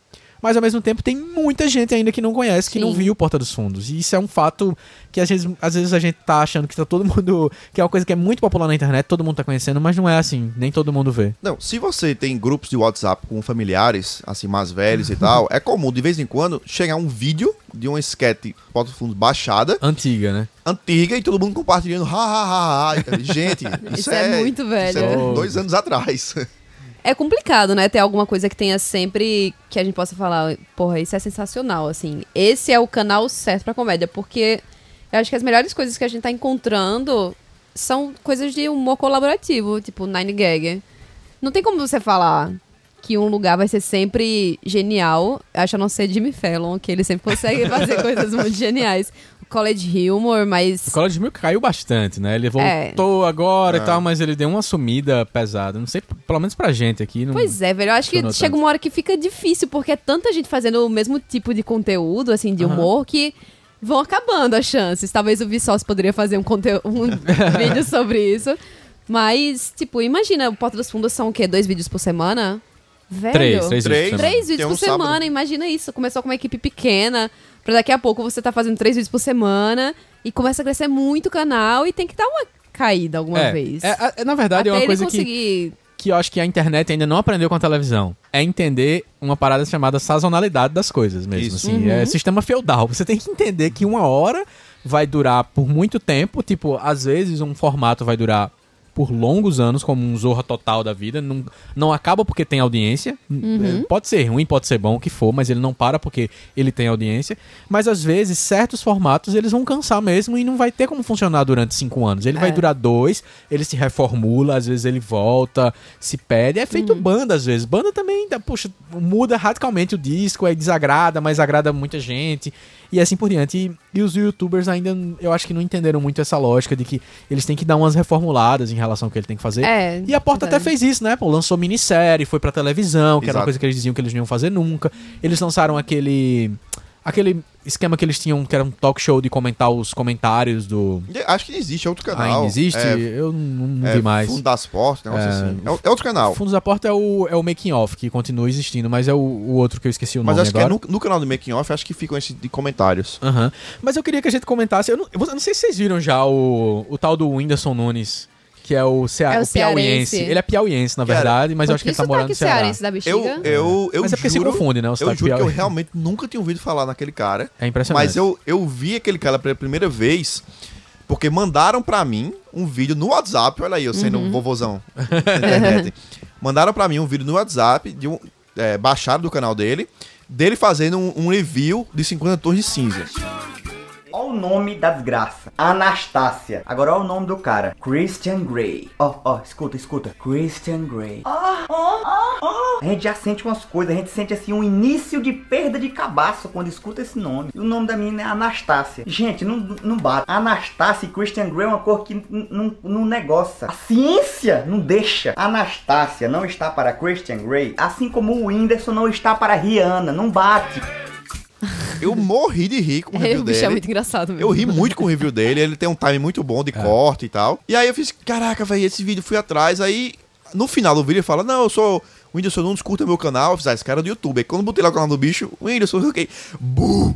Mas ao mesmo tempo tem muita gente ainda que não conhece, que não Sim. viu Porta dos Fundos. E isso é um fato que às vezes, às vezes a gente tá achando que tá todo mundo. que é uma coisa que é muito popular na internet, todo mundo tá conhecendo, mas não é assim, nem todo mundo vê. Não, se você tem grupos de WhatsApp com familiares, assim, mais velhos e tal, é comum de vez em quando chegar um vídeo de uma sketch Porta dos Fundos baixada, Antiga, né? antiga, e todo mundo compartilhando, ha, ha, ha, ha. Gente, isso, Isso é muito Isso velho. é Oh. dois anos atrás. É complicado, né? Ter alguma coisa que tenha sempre que a gente possa falar, porra, isso é sensacional, assim. Esse é o canal certo pra comédia, porque eu acho que as melhores coisas que a gente tá encontrando são coisas de humor colaborativo, tipo Nine Gag. Não tem como você falar que um lugar vai ser sempre genial, acho a não ser Jimmy Fallon, que ele sempre consegue fazer coisas muito geniais. College Humor, mas O College Milk caiu bastante, né? Ele É. voltou agora É. e tal, mas ele deu uma sumida pesada. Não sei, pelo menos pra gente aqui. Não... Pois é, velho. Eu acho que funcionou chega tanto. uma hora que fica difícil, porque é tanta gente fazendo o mesmo tipo de conteúdo, assim, de humor, que vão acabando as chances. Talvez o Vsauce poderia fazer um, conteúdo, um vídeo sobre isso. Mas, tipo, imagina, o Porta dos Fundos são o quê? Dois vídeos por semana? Velho. Três, três, Três. vídeos por Três semana. vídeos Tem um por semana, sábado. imagina isso. Começou com uma equipe pequena, pra daqui a pouco você tá fazendo três vídeos por semana e começa a crescer muito o canal e tem que dar uma caída alguma É, vez. é, é, na verdade, Até é uma ele coisa que, conseguir. que eu acho que a internet ainda não aprendeu com a televisão. É entender uma parada chamada sazonalidade das coisas mesmo. Isso. Assim, É sistema feudal. Você tem que entender que uma hora vai durar por muito tempo. Tipo, às vezes um formato vai durar por longos anos, como um Zorra Total da vida. Não, não acaba porque tem audiência. É, Pode ser ruim, pode ser bom, o que for, mas ele não para porque ele tem audiência. Mas às vezes, certos formatos, eles vão cansar mesmo e não vai ter como funcionar durante cinco anos. Ele vai É. durar dois, ele se reformula, às vezes ele volta, se perde. É feito banda, às vezes. Banda também, puxa, muda radicalmente o disco, aí desagrada, mas agrada muita gente. E assim por diante. E, e os youtubers ainda, eu acho que não entenderam muito essa lógica de que eles têm que dar umas reformuladas em relação ao que ele tem que fazer. É, E a Porta até fez isso, né? Pô, lançou minissérie, foi pra televisão, que era uma Exato. coisa que eles diziam que eles não iam fazer nunca. Eles lançaram aquele. Aquele esquema que eles tinham, que era um talk show de comentar os comentários do. Acho que existe, é outro canal. Ainda existe? É, eu não, não é vi mais. Fundo das Portas, negócio É, assim. É, é outro canal. Fundos da Porta é o, é o Making Off, que continua existindo, mas é o, o outro que eu esqueci o Mas nome acho agora. que é no, no canal do Making Off, acho que ficam esses de comentários. Aham. Mas eu queria que a gente comentasse. Eu não, eu não sei se vocês viram já o, o tal do Whindersson Nunes, que é o, cea É o o piauiense. cearense. Ele é piauiense, na Cara, verdade, mas eu acho que ele tá Isso morando no Ceará. cearense da Eu, bexiga? eu, eu mas é porque juro, se confunde, né? O Eu juro que eu realmente nunca tinha ouvido falar naquele cara. É impressionante. Mas eu, eu vi aquele cara pela primeira vez porque mandaram pra mim um vídeo no WhatsApp. Olha aí, eu sendo Uhum. um vovozão da internet. mandaram pra mim um vídeo no WhatsApp, de um, é, baixado do canal dele, dele fazendo um, um review de 50 tons de cinza. Olha o nome da desgraça. Anastácia. Agora olha o nome do cara. Christian Grey. Ó, ó, escuta, escuta. Christian Grey. Ó, ó, ó, ó. A gente já sente umas coisas, a gente sente assim um início de perda de cabaço quando escuta esse nome. E o nome da menina é Anastácia. Gente, não, não bate. Anastácia e Christian Grey é uma cor que não negocia. A ciência não deixa. Anastácia não está para Christian Grey, assim como o Whindersson não está para Rihanna. Não bate. Eu morri de rir com o review o bicho dele. é muito engraçado mesmo. Eu ri muito com o review dele, ele tem um time muito bom de corte e tal. E aí eu fiz, caraca, velho, esse vídeo fui atrás. Aí no final do vídeo ele fala: Não, eu sou o Whindersson Nunes, curta meu canal. Eu fiz, ah, esse cara é do YouTube. Aí quando eu botei lá o canal do bicho, o Whindersson, eu fiquei, buh!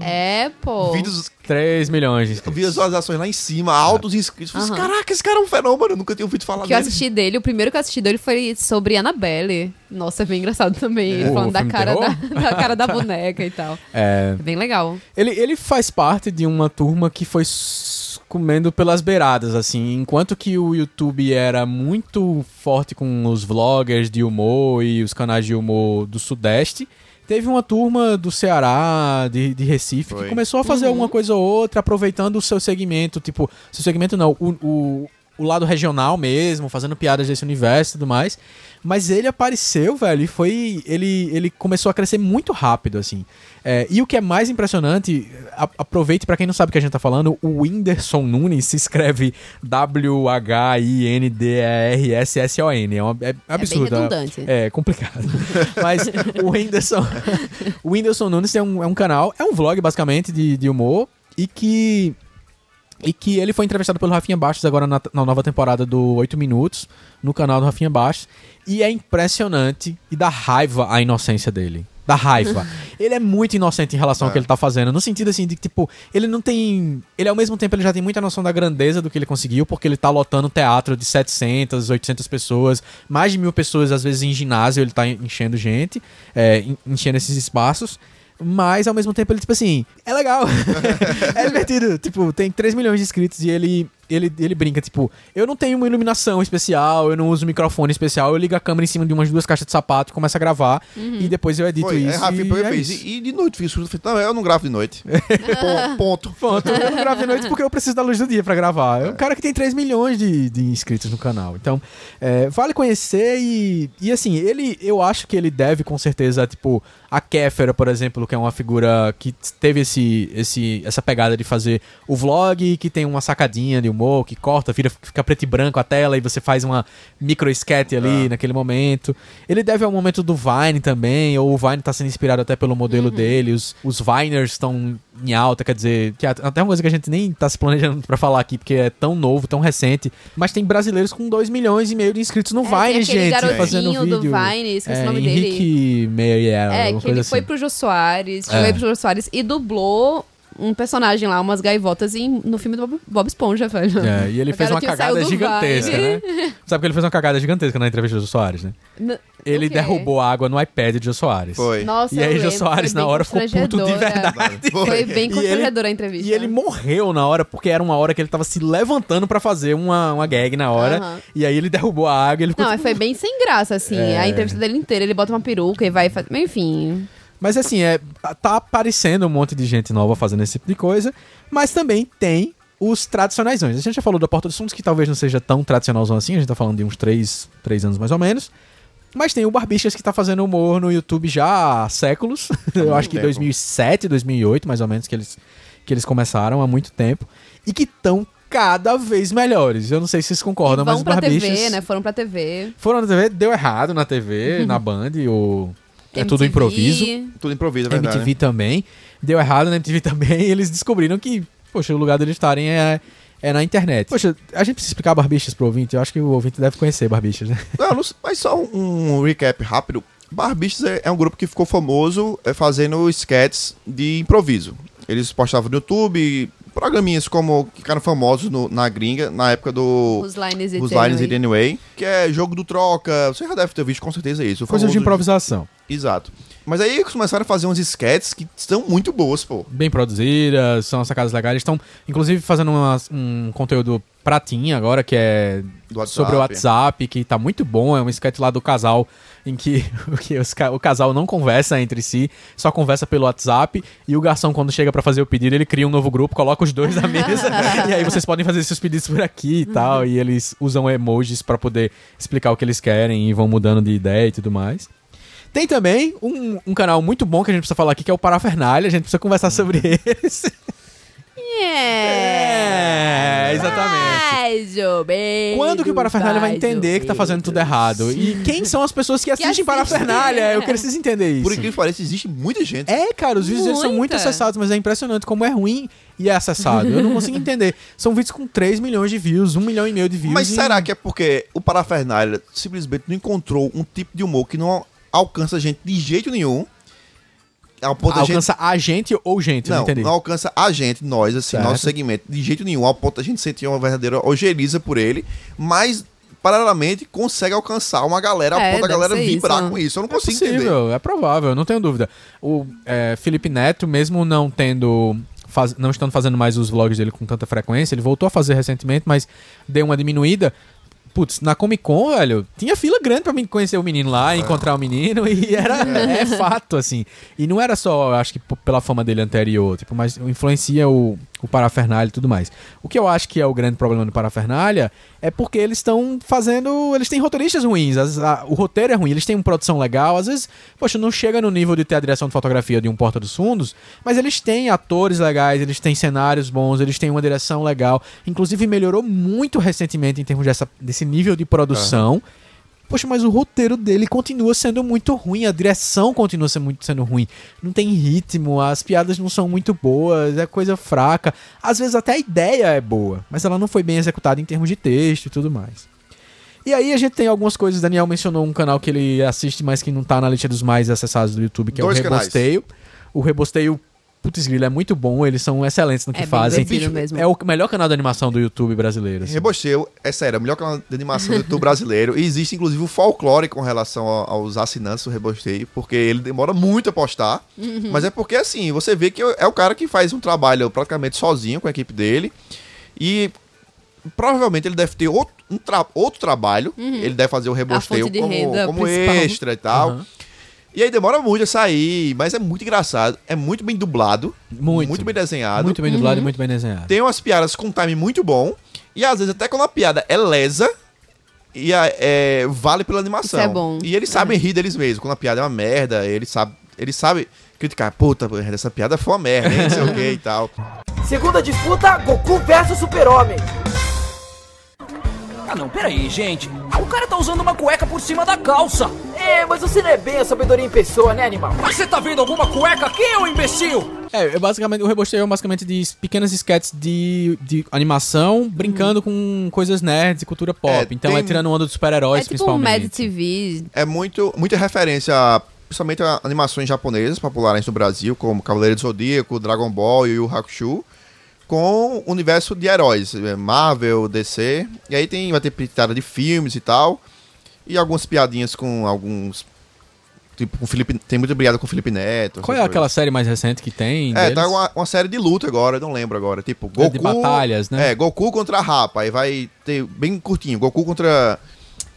É, pô. Vídeos, 3 milhões de inscritos. visualizações lá em cima, altos inscritos. Eu fiz, Aham. Caraca, esse cara é um fenômeno, eu nunca tinha ouvido falar que eu dele. assisti dele, o primeiro que eu assisti dele foi sobre Annabelle. Nossa, é bem engraçado também. Ele O falando da filme cara da, terror? da cara da boneca e tal. É, É bem legal. Ele, ele faz parte de uma turma que foi s- comendo pelas beiradas, assim. Enquanto que o YouTube era muito forte com os vloggers de humor e os canais de humor do Sudeste, teve uma turma do Ceará, de, de Recife, Foi. que começou a fazer alguma coisa ou outra, aproveitando o seu segmento, tipo, seu segmento não, o, o, o lado regional mesmo, fazendo piadas desse universo e tudo mais. Mas ele apareceu, velho, e foi. Ele, ele começou a crescer muito rápido, assim. É, e o que é mais impressionante, a- aproveite pra quem não sabe o que a gente tá falando, o Whindersson Nunes se escreve W-H-I-N-D-E-R-S-S-O-N. É, uma, é absurdo. redundante. É, é complicado. Mas o Whindersson, o Whindersson Nunes é um, é um canal, é um vlog basicamente de, de humor e que e que ele foi entrevistado pelo Rafinha Bastos agora na, na nova temporada do 8 Minutos, no canal do Rafinha Bastos. E é impressionante e dá raiva a inocência dele. Dá raiva. ele é muito inocente em relação ao que ele tá fazendo. No sentido assim de que, tipo, ele não tem. Ele ao mesmo tempo ele já tem muita noção da grandeza do que ele conseguiu, porque ele tá lotando teatro de 700, 800 pessoas, mais de mil pessoas, às vezes em ginásio ele tá enchendo gente, é, en- enchendo esses espaços. Mas ao mesmo tempo ele, tipo assim, é legal. é divertido. Tipo, tem 3 milhões de inscritos e ele, ele, ele brinca, tipo, eu não tenho uma iluminação especial, eu não uso microfone especial, eu ligo a câmera em cima de umas duas caixas de sapato e começo a gravar. E depois eu edito Foi, isso. é, e é isso. E, e de noite fiz isso. Não, eu não gravo de noite. Pon- Ponto. Ponto. Eu não gravo de noite porque eu preciso da luz do dia pra gravar. É um cara que tem 3 milhões de, de inscritos no canal. Então, é, vale conhecer e, e assim, ele, eu acho que ele deve com certeza, tipo, a Kéfera, por exemplo, que é uma figura que teve esse, esse, essa pegada de fazer o vlog, que tem uma sacadinha de que corta, vira, fica preto e branco a tela e você faz uma micro sketch ali naquele momento. Ele deve ao momento do Vine também, ou o Vine tá sendo inspirado até pelo modelo dele, os, os Viners estão em alta, quer dizer, que é até uma coisa que a gente nem tá se planejando pra falar aqui, porque é tão novo, tão recente, mas tem brasileiros com 2 milhões e meio de inscritos no É, Vine, aquele gente, garotinho fazendo do vídeo. Vine, esqueci é, o nome dele. Henrique Meyer, É, que ele foi assim. pro Jô Soares, É. foi pro Jô Soares e dublou um personagem lá, umas gaivotas em, no filme do Bob, Bob Esponja, velho. É, e ele O fez uma cagada gigantesca, né? Sabe que ele fez uma cagada gigantesca na entrevista do Soares, né? Ele derrubou água no iPad de Jô Soares. Foi. Nossa, E aí, Jô Soares, foi na bem hora, ficou puto de constrangedora. verdade. Foi bem E ele- constrangedora a entrevista. E ele morreu na hora, porque era uma hora que ele tava se levantando pra fazer uma, uma gag na hora. Aham. E aí ele derrubou a água e ele ficou. Não, mas foi bem sem graça, assim. É. A entrevista dele inteira, ele bota uma peruca e vai. Enfim. Mas assim, é, tá aparecendo um monte de gente nova fazendo esse tipo de coisa. Mas também tem os tradicionais. A gente já falou da Porta dos Fundos, que talvez não seja tão tradicionalzão assim. A gente tá falando de uns 3, três anos mais ou menos. Mas tem o Barbixas que tá fazendo humor no YouTube já há séculos. Eu acho que tempo. 2007, 2008, mais ou menos, que eles, que eles começaram há muito tempo. E que estão cada vez melhores. Eu não sei se vocês concordam, mas Vão os pra Barbixas... TV, né? Foram pra TV. Foram na TV, deu errado na TV, na Band, ou... É tudo improviso. Tudo improviso, é verdade. MTV também. Deu errado na MTV também. E eles descobriram que, poxa, o lugar deles estarem é, é na internet. Poxa, a gente precisa explicar Barbichas pro ouvinte. Eu acho que o ouvinte deve conhecer Barbichas, né? Não, não- mas só um, recap rápido. Barbichas é, é um grupo que ficou famoso é, fazendo sketches de improviso. Eles postavam no YouTube programinhas como que ficaram famosos no- na gringa na época do Os Lines e Os Anyway. Lines It Anyway, que é jogo do troca. Você já deve ter visto com certeza isso. Coisa de improvisação. Exato. Mas aí eles começaram a fazer uns sketches que são muito boas, pô. Bem produzidas, são sacadas legais. Estão, inclusive, fazendo umas- um conteúdo Pratinha agora, que é sobre o WhatsApp, que tá muito bom. É um sketch lá do casal em que, que os o casal não conversa entre si, só conversa pelo WhatsApp. E o garçom, quando chega pra fazer o pedido, ele cria um novo grupo, coloca os dois na mesa. e aí vocês podem fazer seus pedidos por aqui e tal. E eles usam emojis pra poder explicar o que eles querem e vão mudando de ideia e tudo mais. Tem também um, um canal muito bom que a gente precisa falar aqui, que é o Parafernália. A gente precisa conversar sobre esse. É, exatamente. Menos, Quando que o Parafernália vai entender que tá fazendo tudo errado? E quem são as pessoas que assistem assistem. Parafernália? Eu preciso entender isso. Por incrível que pareça, existe muita gente. É, cara, os vídeos são muito acessados, mas é impressionante como é ruim e é acessado. Eu não consigo entender. São vídeos com 3 milhões de views, 1 milhão e meio de views. Mas e- será que é porque o Parafernália simplesmente não encontrou um tipo de humor que não alcança a gente de jeito nenhum? Ao ponto da gente alcança a gente ou gente? Não, Não, entendi. não alcança a gente, nós, assim, Certo. nosso segmento, de jeito nenhum, ao ponto da gente sentir uma verdadeira ojeriza por ele, mas, paralelamente, consegue alcançar uma galera, ao É, ponto da deve galera vibrar isso. com isso. Eu não É consigo entender. possível, é provável, não tenho dúvida. O é, Felipe Neto, mesmo não tendo. faz- não estando fazendo mais os vlogs dele com tanta frequência, ele voltou a fazer recentemente, mas deu uma diminuída. Putz, na Comic Con, velho, tinha fila grande pra mim conhecer o menino lá, encontrar o menino, e era é fato, assim. E não era só, eu acho que pela fama dele anterior, tipo, mas influencia o, o Parafernália e tudo mais. O que eu acho que é o grande problema do Parafernália é porque eles estão fazendo. Eles têm roteiristas ruins. as- a- o roteiro é ruim, eles têm uma produção legal. Às vezes, poxa, não chega no nível de ter a direção de fotografia de um Porta dos Fundos, mas eles têm atores legais, eles têm cenários bons, eles têm uma direção legal. Inclusive, melhorou muito recentemente em termos dessa, desse nível de produção. Poxa, mas o roteiro dele continua sendo muito ruim, a direção continua sendo, muito, sendo ruim. Não tem ritmo, as piadas não são muito boas, é coisa fraca. Às vezes até a ideia é boa, mas ela não foi bem executada em termos de texto e tudo mais. E aí a gente tem algumas coisas, Daniel mencionou um canal que ele assiste, mas que não tá na lista dos mais acessados do YouTube, que é Dois o canais. Rebosteio. O Rebosteio, putz grilo, é muito bom, eles são excelentes no que É fazem. É o melhor canal de animação do YouTube brasileiro. assim. Rebosteio, é sério, é o melhor canal de animação do YouTube brasileiro. E existe, inclusive, o folclore com relação aos assinantes do Rebosteio, porque ele demora muito a postar. Uhum. Mas é porque, assim, você vê que é o cara que faz um trabalho praticamente sozinho com a equipe dele. E provavelmente ele deve ter outro, um tra- outro trabalho. Ele deve fazer o Rebosteio Uhum. como, como extra e tal. Aham. E aí demora muito a sair, mas é muito engraçado. É muito bem dublado. Muito. bem desenhado. Muito bem Uhum. dublado e muito bem desenhado. Tem umas piadas com um time muito bom. E às vezes até quando a piada é lesa. E a- é, vale pela animação. Isso é bom. E eles sabem rir deles mesmos. Quando a piada é uma merda, eles sabem ele sabe criticar. Puta, essa piada foi uma merda, hein? Não sei o que e tal. Segunda disputa, Goku versus Super-Homem. Ah não, peraí, gente. O cara tá usando uma cueca por cima da calça. É, mas você não é bem a sabedoria em pessoa, né, animal? Mas você tá vendo alguma cueca aqui, ô imbecil? É, eu basicamente, o Rebosteio é basicamente de pequenas sketches de, de animação, brincando com coisas nerds e cultura pop. É, então é tem- tirando onda dos super-heróis, É tipo um principalmente. Mad TV. É muito, muita referência, a- principalmente a animações japonesas populares no Brasil, como Cavaleiro do Zodíaco, Dragon Ball e Yu Yu Hakusho, com o universo de heróis, é, Marvel, DC. E aí tem, vai ter pitada de filmes e tal. E algumas piadinhas com alguns. Tipo, com Felipe, tem muita piada com o Felipe Neto. Qual é aquela coisas. série mais recente que tem? É, deles? tá uma, uma série de luta agora, não lembro agora. Tipo, É Goku. de batalhas, né? É, Goku contra a Rapa. Aí vai ter bem curtinho. Goku contra.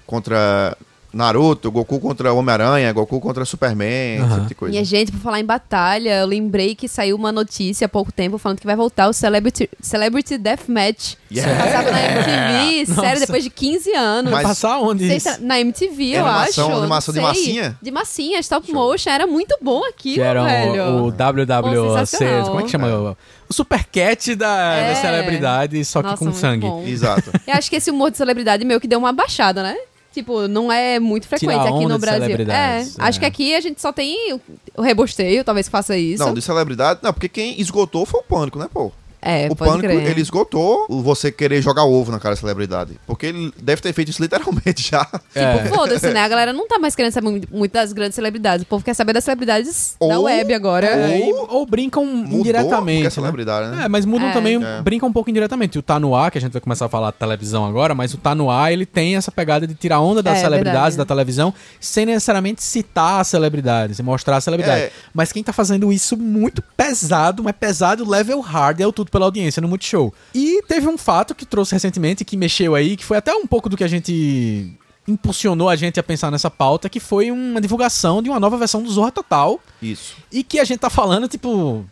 Contra Naruto, Goku contra Homem-Aranha, Goku contra Superman, esse Aham. tipo de coisa. Minha gente, por falar em batalha, eu lembrei que saiu uma notícia há pouco tempo falando que vai voltar o Celebrity, Celebrity Deathmatch. Yeah. Passava na MTV, Nossa. sério, depois de 15 anos. Mas- Passar onde Sei isso? se- na MTV, eu animação- acho. animação de sei. massinha? De massinha, stop motion. Era muito bom aquilo, Que era velho. o, o WWC, sensacional. como é que chama? O, o Supercat da, É. da celebridade, só que Nossa, com sangue. bom. Exato. Eu acho que esse humor de celebridade meio que deu uma baixada, né? Tipo, não é muito frequente Tira aqui no Brasil. É, é. acho que aqui a gente só tem o- o rebosteio, talvez faça isso. Não, de celebridade. Não, porque quem esgotou foi o pânico, né, pô? É, o pode pânico, crer. ele esgotou o você querer jogar ovo na cara da celebridade. Porque ele deve ter feito isso literalmente já. É. Tipo, foda-se, né? A galera não tá mais querendo saber muito, das grandes celebridades. O povo quer saber das celebridades da Ou- web agora. É, e- Ou- ou brincam Mudou porque é indiretamente. né? celebridade, né? É, mas mudam É. também, É. brincam um pouco indiretamente. O Tá No Ar, que a gente vai começar a falar de televisão agora, mas o Tá No Ar, ele tem essa pegada de tirar onda das É, celebridades verdade. da televisão, sem necessariamente citar as celebridades e mostrar a celebridade. É. Mas quem tá fazendo isso muito pesado, mas pesado, level hard, é o Tudo pela audiência no Multishow. E teve um fato que trouxe recentemente, que mexeu aí, que foi até um pouco do que a gente impulsionou a gente a pensar nessa pauta, que foi uma divulgação de uma nova versão do Zorra Total. Isso. E que a gente tá falando, tipo.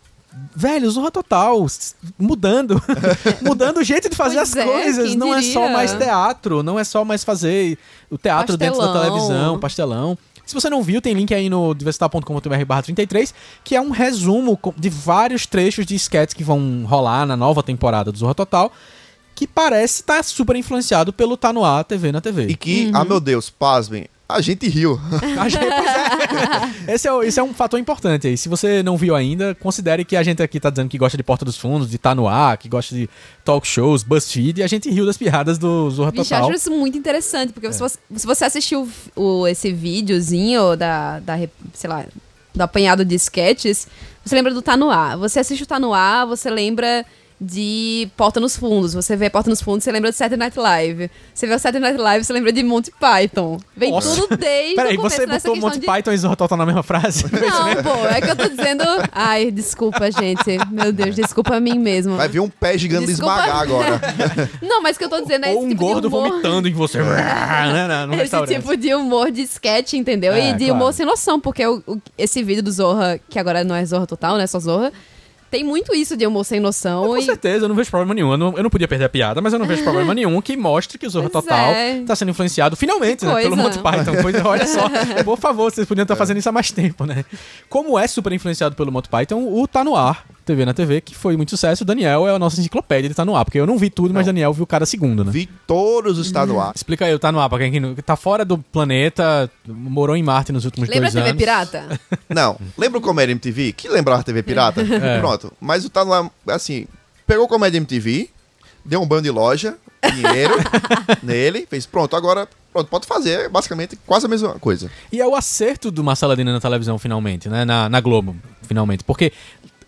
Velho, Zorra Total, mudando. mudando o jeito de fazer Pois as é, coisas. Não é diria? só mais teatro, não é só mais fazer o teatro dentro da Pastelão. televisão, pastelão. Se você não viu, tem link aí no diversitar.com.br barra 33, que é um resumo de vários trechos de sketches que vão rolar na nova temporada do Zorra Total, que parece estar super influenciado pelo Tá No Ar TV na TV. E que, Uhum. ah meu Deus, pasmem, a gente riu. A gente- pois é. Esse, é, esse é um fator importante aí. Se você não viu ainda, considere que a gente aqui tá dizendo que gosta de Porta dos Fundos, de Tá No Ar, que gosta de talk shows, BuzzFeed, e a gente riu das piadas do Zorra Vixe, Total. acho isso muito interessante, porque se, você, se você assistiu o, esse videozinho da, da, sei lá, do apanhado de sketches, você lembra do Tá No Ar. Você assiste o Tá No Ar, você lembra de Porta nos Fundos. Você vê Porta nos Fundos, você lembra de Saturday Night Live. Você vê o Saturday Night Live, você lembra de Monty Python. Vem Nossa. tudo desde Peraí, o começo você botou Monty de... Python e Zorra Total na mesma frase? Não, pô, é que eu tô dizendo... Ai, desculpa, gente. Meu Deus, desculpa a mim mesmo. Vai ver um pé gigante Desculpa. esmagar agora. Não, mas o que eu tô dizendo é Ou esse um tipo de gordo humor... vomitando em você. né, no Esse tipo de humor de sketch, entendeu? É, e de claro. humor sem noção, porque o- o- esse vídeo do Zorra, que agora não é Zorra Total, né? Só Zorra, tem muito isso de humor sem noção. Com e certeza, eu não vejo problema nenhum. Eu não, eu não podia perder a piada, mas eu não vejo problema nenhum que mostre que o Zorra Pois Total é. tá sendo influenciado, finalmente, né, pelo. Monty Python. Pois, olha só, por favor, vocês podiam estar fazendo isso há mais tempo, né? Como é super influenciado pelo Monty Python, o Tá No Ar, TV na TV, que foi muito sucesso. O Daniel é a nossa enciclopédia de Tá No Ar, porque eu não vi tudo, mas Não. Daniel viu cada segundo, né? Vi todos os Tá no ar. Explica aí, o Tá No Ar, pra quem tá fora do planeta, morou em Marte nos últimos Lembra a dois TV anos. Pirata? Não, lembra o Comédia MTV? Que lembrava a TV Pirata? É. Pronto. Mas o Tá no ar, assim, pegou o Comédia MTV, deu um banho de loja, dinheiro nele, fez, pronto, agora, pronto, pode fazer, basicamente, quase a mesma coisa. E é o acerto do Marcelo Adina na televisão, finalmente, né? Na, na Globo, finalmente. Porque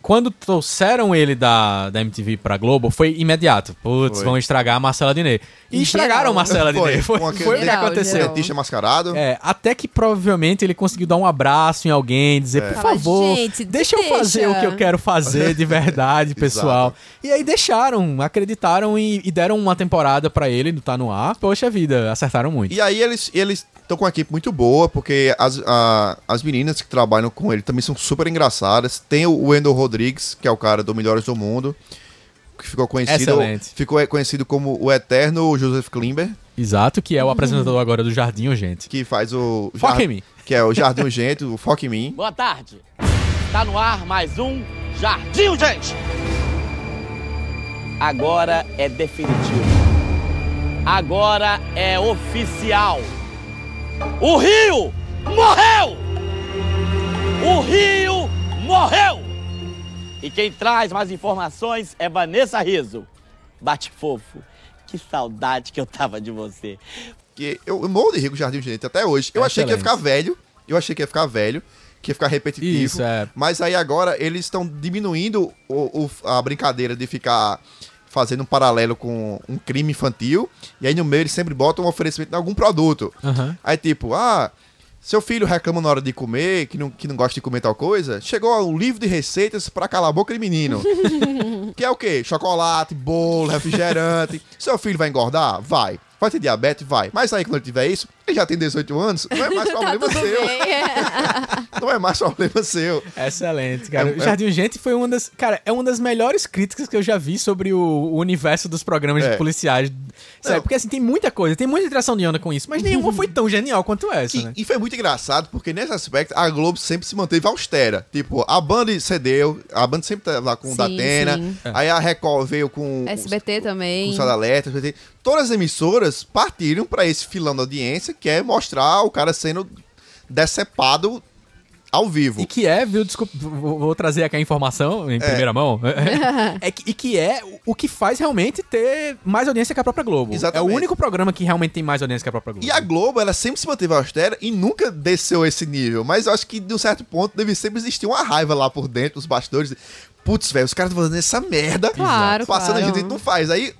quando trouxeram ele da, da MTV pra Globo, foi imediato. Putz, Foi. vão estragar a Marcela Diné. E estragaram a Marcela Diné. Foi, com foi, aquele o que Geral, aconteceu. geral. Dentista mascarado. É, até que provavelmente ele conseguiu dar um abraço em alguém, dizer, por Fala, favor, "Gente, deixa eu deixa." fazer o que eu quero fazer de verdade, pessoal. E aí deixaram, acreditaram e, e deram uma temporada pra ele no Tá No Ar. Poxa vida, acertaram muito. E aí eles eles estão com uma equipe muito boa, porque as, a- as meninas que trabalham com ele também são super engraçadas. Tem o Wendell Rodrigues, que é o cara do Melhores do Mundo, que ficou conhecido, Excelente. ficou conhecido como o eterno Joseph Klimber, Exato, que é o apresentador agora do Jardim, gente. que faz o Foca em mim. que é o Jardim Urgente, o Foca em mim. Boa tarde. Tá no ar mais um Jardim, gente. Agora é definitivo. Agora é oficial. O Rio morreu! O Rio morreu! E quem traz mais informações é Vanessa Riso. Bate fofo. Que saudade que eu tava de você. Que eu, eu morro de rir com o Jardim Urgente até hoje. Eu achei que ia Excelente. ficar velho, eu achei que ia ficar velho, que ia ficar repetitivo. Isso, é. Mas aí agora eles estão diminuindo o- o- a brincadeira de ficar fazendo um paralelo com um crime infantil. E aí no meio eles sempre botam um oferecimento de algum produto. Aham. Aí tipo, ah, seu filho reclama na hora de comer, que não, que não gosta de comer tal coisa. Chegou um livro de receitas pra calar a boca de menino. que é o quê? Chocolate, bolo, refrigerante. seu filho vai engordar? Vai. Vai ter diabetes? Vai. Mas aí quando ele tiver isso, ele já tem 18 anos, não é mais tá problema tudo seu. bem. Não é mais problema seu. Excelente, cara. É- o Jardim Gente foi uma das. Cara, é uma das melhores críticas que eu já vi sobre o, o universo dos programas de É. policiais. Sério, Não. porque assim, tem muita coisa, tem muita interação de onda com isso, mas nenhuma foi tão genial quanto essa, E, né? e foi muito engraçado, porque nesse aspecto a Globo sempre se manteve austera. Tipo, a Band cedeu, a Band sempre tá lá com o Datena, sim. aí a Record veio com SBT com também. o Sada Alerta, SBT. Todas as emissoras partiram pra esse filão da audiência, que é mostrar o cara sendo decepado ao vivo. E que é, viu, desculpa, vou, trazer aqui a informação em primeira mão. É que, e que é o que faz realmente ter mais audiência que a própria Globo. Exatamente. É o único programa que realmente tem mais audiência que a própria Globo. E a Globo, ela sempre se manteve austera e nunca desceu esse nível. Mas eu acho que, de um certo ponto, deve sempre existir uma raiva lá por dentro, os bastidores. Putz, velho, os caras estão fazendo essa merda. Claro, Passando claro. a gente não faz. Aí,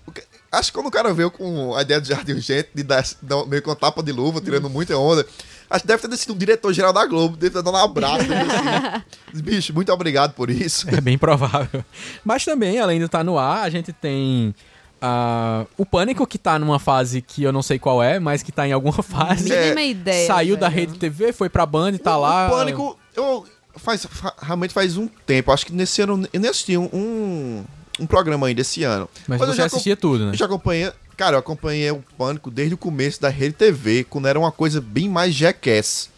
acho que quando o cara veio com a ideia do Jardim Urgente, de dar, dar meio com tapa de luva, tirando muita onda. Acho que deve ter sido o diretor-geral da Globo, deve ter dado um abraço. dele assim. Bicho, muito obrigado por isso. É bem provável. Mas também, além de estar no ar, a gente tem ah, o Pânico, que tá numa fase que eu não sei qual é, mas que tá em alguma fase. Mínima ideia. Saiu da. Rede TV, foi pra Band e tá lá. O Pânico, eu, faz, fa- realmente faz um tempo. Acho que nesse ano eu nem assisti um, um, um programa ainda esse ano. Mas, eu você já assistia tudo, né? Eu já acompanhei. Cara, eu acompanhei o Pânico desde o começo da Rede TV, quando era uma coisa bem mais jackass.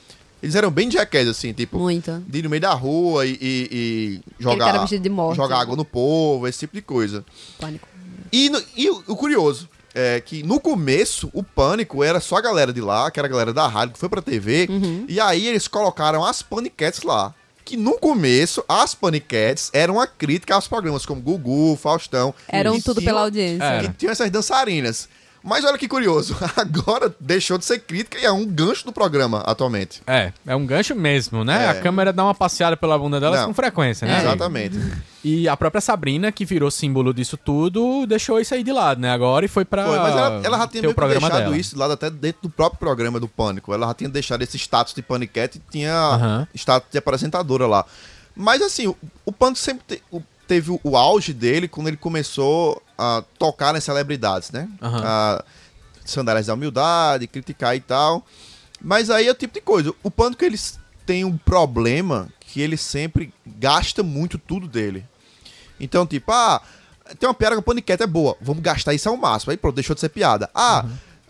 Eles eram bem jackass, assim, tipo, Muito. de ir no meio da rua e, e- e jogar, cara vestido de morte. jogar água no povo, esse tipo de coisa. Pânico. E, no- e o, o curioso é que no começo o pânico era só a galera de lá, que era a galera da rádio que foi pra TV, Uhum. e aí eles colocaram as paniquetes lá. Que no começo, as paniquetes eram uma crítica aos programas como Gugu, Faustão. Eram tudo pela audiência. Que tinham essas dançarinas. Mas olha que curioso, agora deixou de ser crítica e é um gancho do programa atualmente. É, é um gancho mesmo, né? É. A câmera dá uma passeada pela bunda delas Não. com frequência, né? Exatamente. E a própria Sabrina, que virou símbolo disso tudo, deixou isso aí de lado, né? Agora e foi pra. Foi, mas ela, ela já tinha meio o que programa deixado dela. isso de lado até dentro do próprio programa do Pânico. Ela já tinha deixado esse status de paniquete e tinha Aham. status de apresentadora lá. Mas assim, o, o Pânico sempre te- o- teve o, o auge dele quando ele começou a tocar nas celebridades, né? Aham. A sandálias da humildade, criticar e tal. Mas aí é o tipo de coisa. O Pânico, eles têm um problema que ele sempre gasta muito tudo dele. Então, tipo, ah, tem uma piada que o paniquete é boa, vamos gastar isso ao máximo. Aí pronto, deixou de ser piada. Ah,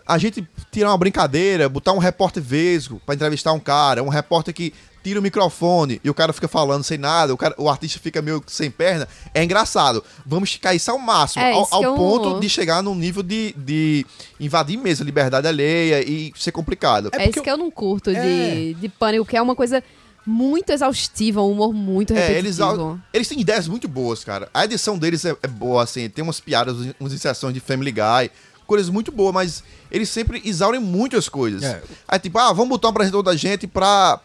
a gente tirar uma brincadeira, botar um repórter vesgo pra entrevistar um cara, um repórter que tira o microfone e o cara fica falando sem nada, o, cara, o artista fica meio sem perna, é engraçado. Vamos esticar isso ao máximo, É, ao, ao eu- ponto de chegar num nível de, de invadir mesmo a liberdade alheia e ser complicado. É, isso que eu não curto de, É. de pânico, que é uma coisa muito exaustiva, um humor muito É, repetitivo. eles, eles têm ideias muito boas, cara. A edição deles é, é boa, assim, tem umas piadas, umas inserções de Family Guy, coisas muito boas, mas eles sempre exaurem muito as coisas. É. Aí, tipo, ah, vamos botar um apresentador da gente pra,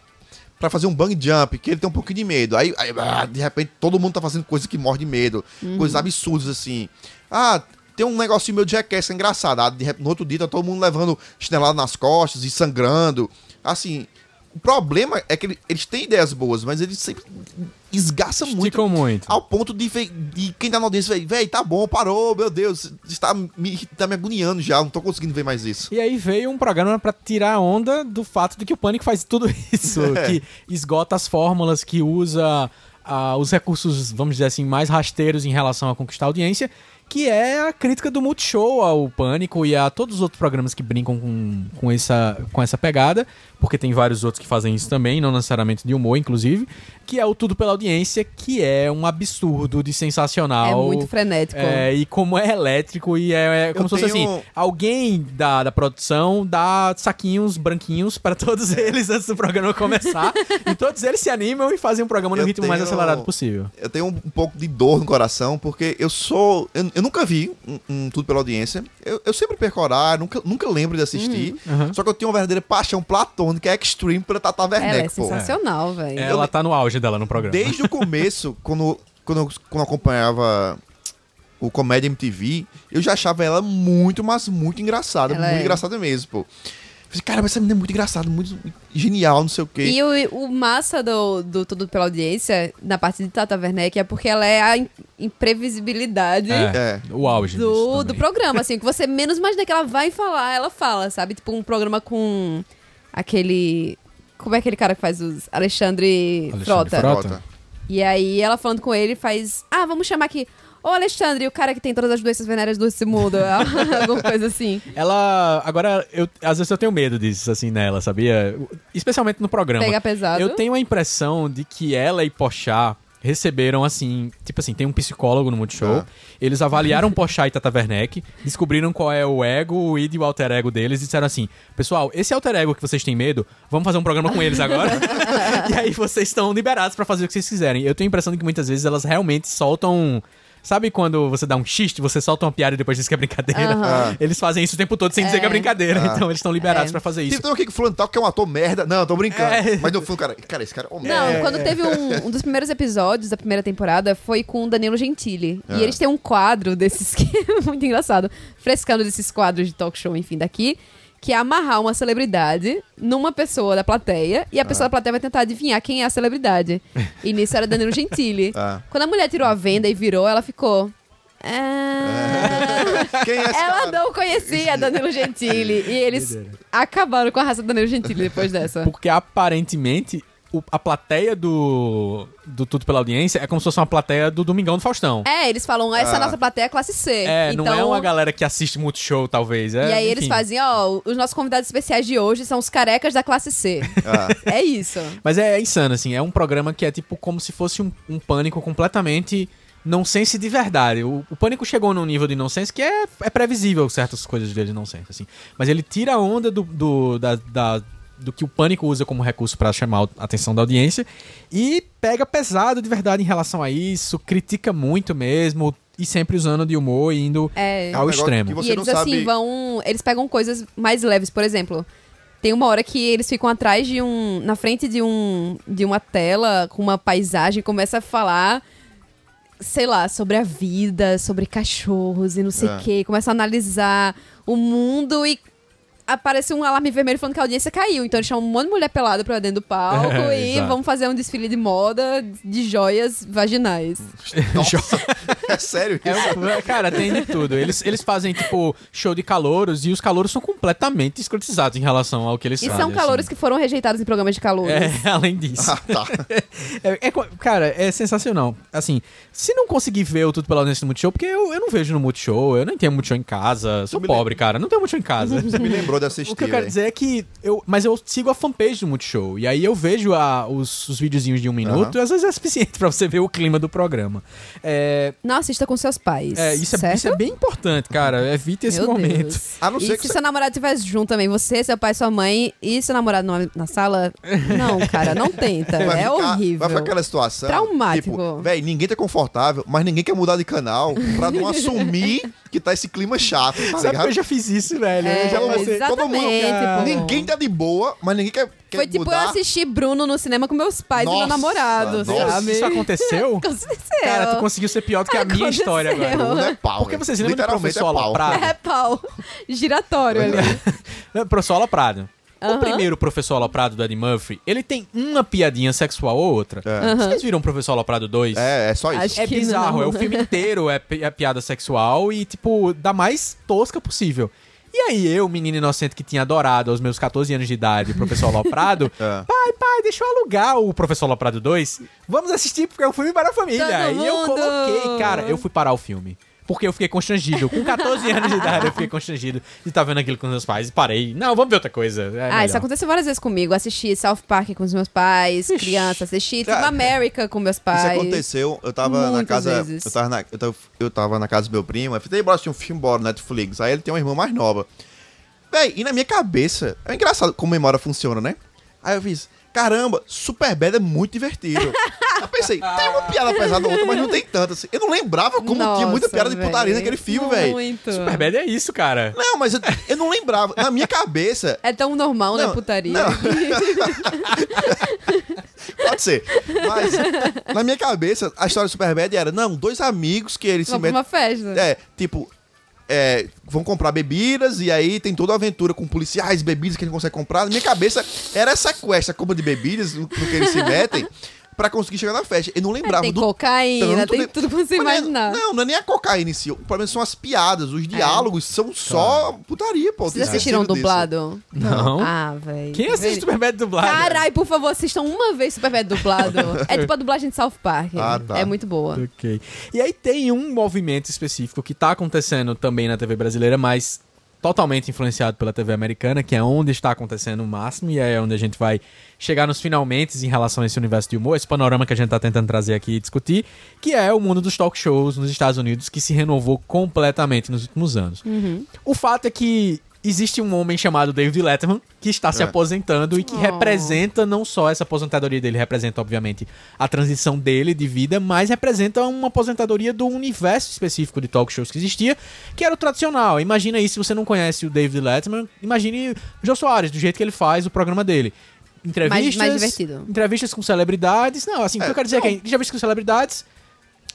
pra fazer um bang jump, que ele tem um pouquinho de medo. Aí, aí, ah, de repente, todo mundo tá fazendo coisa que morre de medo, coisas absurdas, assim. Ah, tem um negocinho meio de jackass engraçado. Ah, de no outro dia tá todo mundo levando chinelada nas costas e sangrando. Assim, o problema é que ele- eles têm ideias boas, mas eles sempre esgaçam muito. Esticam muito. Ao ponto de, de quem tá na audiência, véi, véi, tá bom, parou, meu Deus, está me, tá me agoniando já, não tô conseguindo ver mais isso. E aí veio um programa pra tirar a onda do fato de que o Pânico faz tudo isso, É. que esgota as fórmulas, que usa ah, os recursos, vamos dizer assim, mais rasteiros em relação a conquistar a audiência, que é a crítica do Multishow ao Pânico e a todos os outros programas que brincam com, com, essa, com essa pegada, porque tem vários outros que fazem isso também, não necessariamente de humor, inclusive, que é o Tudo pela Audiência, que é um absurdo de sensacional. É muito frenético. É, e como é elétrico e é, é como Eu se fosse tenho- assim, alguém da, da produção dá saquinhos branquinhos pra todos eles antes do programa começar e todos eles se animam e fazem um programa no Eu ritmo mais tenho- acelerado possível. Eu tenho um, pouco de dor no coração, porque eu sou. Eu, eu nunca vi um, um Tudo pela Audiência. Eu, eu sempre perco horário, nunca, nunca lembro de assistir. Uhum. Só que eu tenho uma verdadeira paixão platônica, extreme pela Tata Ela é Werneck, pô. sensacional, velho. Ela tá no auge dela no programa. Desde o começo, quando, quando, eu- quando eu acompanhava o Comédia MTV, eu já achava ela muito, mas muito engraçada. Ela muito é. engraçada mesmo, pô. Falei, cara, mas essa menina é muito engraçada, muito genial, não sei o quê. E o, o massa do, do Tudo Pela Audiência, na parte de Tata Werneck, é porque ela é a im- imprevisibilidade É, É. o auge do, do programa, assim, que você menos imagina que ela vai falar, ela fala, sabe? Tipo um programa com aquele... Como é aquele cara que faz os... Alexandre, Alexandre Frota. Frota. E aí ela falando com ele faz... Ah, vamos chamar aqui... Ô, Alexandre, o cara que tem todas as doenças venéreas desse mundo. Alguma coisa assim. Ela. Agora, eu, às vezes eu tenho medo disso, assim, nela, sabia? Especialmente no programa. Pega pesado. Eu tenho a impressão de que ela e Pochá receberam, assim, tipo assim, tem um psicólogo no Multishow. Ah. Eles avaliaram Pochá e Tata Werneck, descobriram qual é o ego, o id e o alter ego deles e disseram assim: Pessoal, esse alter ego que vocês têm medo, vamos fazer um programa com eles agora. e aí vocês estão liberados pra fazer o que vocês quiserem. Eu tenho a impressão de que muitas vezes elas realmente soltam. Sabe quando você dá um xiste, você solta uma piada e depois diz que é brincadeira? Aham. Eles fazem isso o tempo todo sem dizer É. que é brincadeira. Ah. Então eles estão liberados É. pra fazer isso. Tem um aqui que fulano tal que é um ator merda. Não, tô brincando. É. Mas no fundo, cara, cara, esse cara é um Não, merda. quando teve um, um dos primeiros episódios da primeira temporada foi com o Danilo Gentili. É. E eles têm um quadro desses que é muito engraçado. Frescando desses quadros de talk show, enfim, daqui. Que é amarrar uma celebridade numa pessoa da plateia e a Ah. pessoa da plateia vai tentar adivinhar quem é a celebridade. E nisso era Danilo Gentili. Ah. Quando a mulher tirou a venda e virou, ela ficou. "Ah." Quem é esse Ela cara? não conhecia Danilo Gentili. E eles acabaram com a raça do Danilo Gentili depois dessa. Porque aparentemente o- a plateia do, do Tudo pela Audiência é como se fosse uma plateia do Domingão do Faustão. É, eles falam, essa Ah. nossa plateia é classe C. É, então, não é uma galera que assiste muito show, talvez. É, E aí eles enfim. fazem, ó, os nossos convidados especiais de hoje são os carecas da classe C. Ah. É isso. Mas é, insano, assim. É um programa que é tipo como se fosse um, um pânico completamente nonsense de verdade. O, o pânico chegou num nível de nonsense que é, é previsível certas coisas dele de nonsense, assim. Mas ele tira a onda do, do, da, da- do que o pânico usa como recurso pra chamar a atenção da audiência e pega pesado de verdade em relação a isso, critica muito mesmo e sempre usando de humor e indo É. É ao negócio extremo. que e eles, sabe- assim, vão. Eles pegam coisas mais leves, por exemplo. Tem uma hora que eles ficam atrás de um. na frente de um. de uma tela com uma paisagem e começa a falar. Sei lá, sobre a vida, sobre cachorros e não sei o É. quê. Começa a analisar o mundo e aparece um alarme vermelho falando que a audiência caiu. Então eles chamam um monte de mulher pelada pra dentro do palco É, e exato. vão fazer um desfile de moda de joias vaginais. Nossa, é sério É isso? um- cara, tem de tudo. Eles, eles fazem, tipo, show de calouros e os calouros são completamente escrotizados em relação ao que eles E fazem. são calouros assim. que foram rejeitados em programas de calouros. É, além disso. Ah, tá. É, é cara, é sensacional. Assim, se não conseguir ver o Tudo Pela Audiência no Multishow, porque eu, eu não vejo no Multishow, eu nem tenho Multishow em casa, sou pobre, cara, não tenho Multishow em casa. Você me lembrou de assistir, O que eu quero dizer é que eu, mas eu sigo a fanpage do Multishow e aí eu vejo a, os, os videozinhos de um minuto e às vezes é suficiente pra você ver o clima do programa. É, Não assista com seus pais. é, isso, é, isso é bem importante, cara. Evite esse Meu momento. Deus. A não e ser se que você- seu namorado estivesse junto também, você, seu pai, sua mãe e seu namorado na, na sala, não, cara, não tenta. Vai é ficar- horrível. Vai ficar aquela situação. Traumático. Tipo, véi, ninguém tá confortável, mas ninguém quer mudar de canal pra não assumir que tá esse clima chato, tá Sabe que ligado? eu já fiz isso, velho? É, eu já passei. exatamente. todo mundo- tipo, Ninguém tá de boa, mas ninguém quer Foi tipo mudar. eu assistir Bruno no cinema com meus pais e meu Nossa, namorado, nossa. sabe? Isso aconteceu? Aconteceu. Cara, tu conseguiu ser pior do que a minha Aconteceu. história agora. Bruno é pau. Porque velho. você se lembra do Literalmente professor é pau. Aloprado? É pau. Giratório ali. Professor Aloprado. O primeiro professor Aloprado do Eddie Murphy, ele tem uma piadinha sexual ou outra. É. Vocês viram o professor Aloprado 2? É, é só isso. Acho É que bizarro, não. é o filme inteiro, é, pi- é piada sexual e, tipo, da mais tosca possível. E aí eu, menino inocente que tinha adorado aos meus 14 anos de idade o Professor Aloprado, É. pai, pai, deixa eu alugar o Professor Aloprado 2, vamos assistir porque é um filme para a família. Todo e eu mundo! coloquei, cara, eu fui parar o filme. Porque eu fiquei constrangido. Com 14 anos de idade, eu fiquei constrangido de estar vendo aquilo com meus pais. E parei. Não, vamos ver outra coisa. É Ah, melhor. isso aconteceu várias vezes comigo. Assisti South Park com os meus pais, criança. Assisti Team Ah, America com meus pais. Isso aconteceu, eu tava na Muitas casa. vezes. Eu tava na, eu, tava, eu tava na casa do meu primo, eu falei, bora assistir um filme, bora, Netflix. Aí ele tem uma irmã mais nova. Véi, e na minha cabeça, é engraçado como memória funciona, né? Aí eu fiz, caramba, Superbad é muito divertido. eu pensei, tem uma piada pesada ou outra, mas não tem tanta. Assim. Eu não lembrava como tinha muita Nossa, piada de putaria naquele filme, velho. Muito. Superbad é isso, cara. Não, mas eu, eu não lembrava. Na minha cabeça, É tão normal, né, Não, putaria? não. Pode ser. Mas na minha cabeça, a história do Superbad era, não, dois amigos que eles se Vamos pra metem. uma festa. É, tipo, é, vão comprar bebidas e aí tem toda a aventura com policiais, bebidas que ele consegue comprar. Na minha cabeça era essa quest, a compra de bebidas no que eles se metem pra conseguir chegar na festa. Eu não lembrava tem do cocaína, tanto tem de- tudo pra você Mas não é- imaginar. Não, não é nem a cocaína em si. O problema são as piadas, os diálogos são só putaria, pô. Vocês assistiram dublado? Não. Ah, velho. Quem assiste Superbad dublado? Carai, por favor, assistam uma vez Superbad dublado. é tipo a dublagem de South Park. Ah, tá. É muito boa. Ok. E aí tem um movimento específico que tá acontecendo também na TV brasileira, mas totalmente influenciado pela TV americana, que é onde está acontecendo o máximo, e é onde a gente vai chegar nos finalmente em relação a esse universo de humor, esse panorama que a gente tá tentando trazer aqui e discutir, que é o mundo dos talk shows nos Estados Unidos, que se renovou completamente nos últimos anos. O fato é que existe um homem chamado David Letterman que está se É. aposentando e que Oh. representa não só essa aposentadoria dele, representa obviamente a transição dele de vida, mas representa uma aposentadoria do universo específico de talk shows que existia, que era o tradicional. Imagina aí se você não conhece o David Letterman, imagine o Jô Soares, do jeito que ele faz o programa dele. Entrevistas, mais divertido. entrevistas com celebridades. Não, assim, o que É, eu quero dizer é não. que entrevistas com celebridades,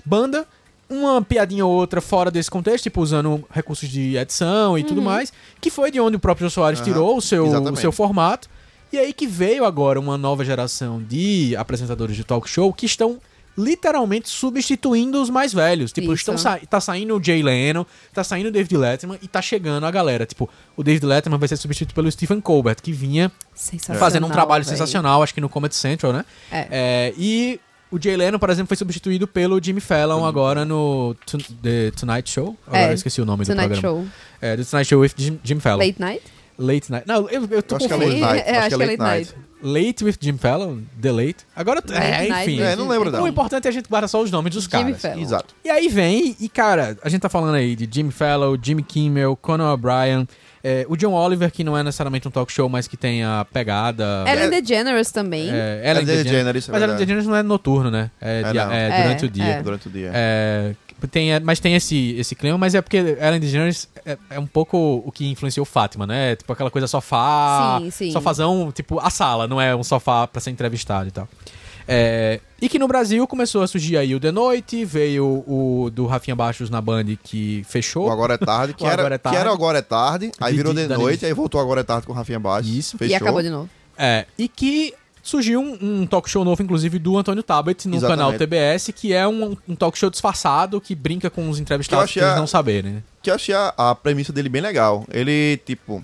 banda uma piadinha ou outra fora desse contexto, tipo usando recursos de edição e tudo mais, que foi de onde o próprio Jô Soares Aham, tirou o seu, o seu formato. E aí que veio agora uma nova geração de apresentadores de talk show que estão literalmente substituindo os mais velhos. Tipo, Isso. estão sa tá saindo o Jay Leno, tá saindo o David Letterman e tá chegando a galera. Tipo, o David Letterman vai ser substituído pelo Stephen Colbert, que vinha fazendo um trabalho véi. sensacional, acho que no Comedy Central, né? É. É, e o Jay Leno, por exemplo, foi substituído pelo Jimmy Fallon agora no Tu- The Tonight Show. Agora É, eu esqueci o nome Tonight do programa. Show. É, The Tonight Show with Jim, Jim Fallon. Late Night? Late Night. Não, eu, eu tô Eu acho que é. Late Night. É, acho que é Late Night. Late with Jim Fallon? The Late? Agora, é, Late Night enfim. É, não lembro O não. importante é a gente guardar só os nomes dos Jimmy caras. Fallon. Exato. E aí vem, e cara, a gente tá falando aí de Jimmy Fallon, Jimmy Kimmel, Conan O'Brien, é, o John Oliver, que não é necessariamente um talk show, mas que tem a pegada... Ellen DeGeneres também. É, Ellen DeGeneres. DeGeneres, é Mas Ellen. DeGeneres não é noturno, né? É, É, dia- é É, durante o dia. é. Durante o dia. É, tem, é, mas tem esse, esse clima, mas é porque Ellen DeGeneres é, é um pouco o que influenciou Fátima, né? Tipo aquela coisa sofá, Sim, sim. sofazão, tipo a sala, não é um sofá pra ser entrevistado e tal. É, e que no Brasil começou a surgir aí o The Noite, veio o do Rafinha Baixos na Band que fechou. O Agora é Tarde, que, era, Agora é Tarde. que era o Agora é Tarde, aí De- virou da noite, aí voltou Agora é Tarde com o Rafinha Baixo. Isso. Fechou. E acabou de novo. É, e que surgiu um, um talk show novo, inclusive, do Antônio Tabet no Exatamente. canal TBS, que é um, um talk show disfarçado que brinca com os entrevistados pra eles não saberem, né? Que eu achei a, a premissa dele bem legal. Ele, tipo,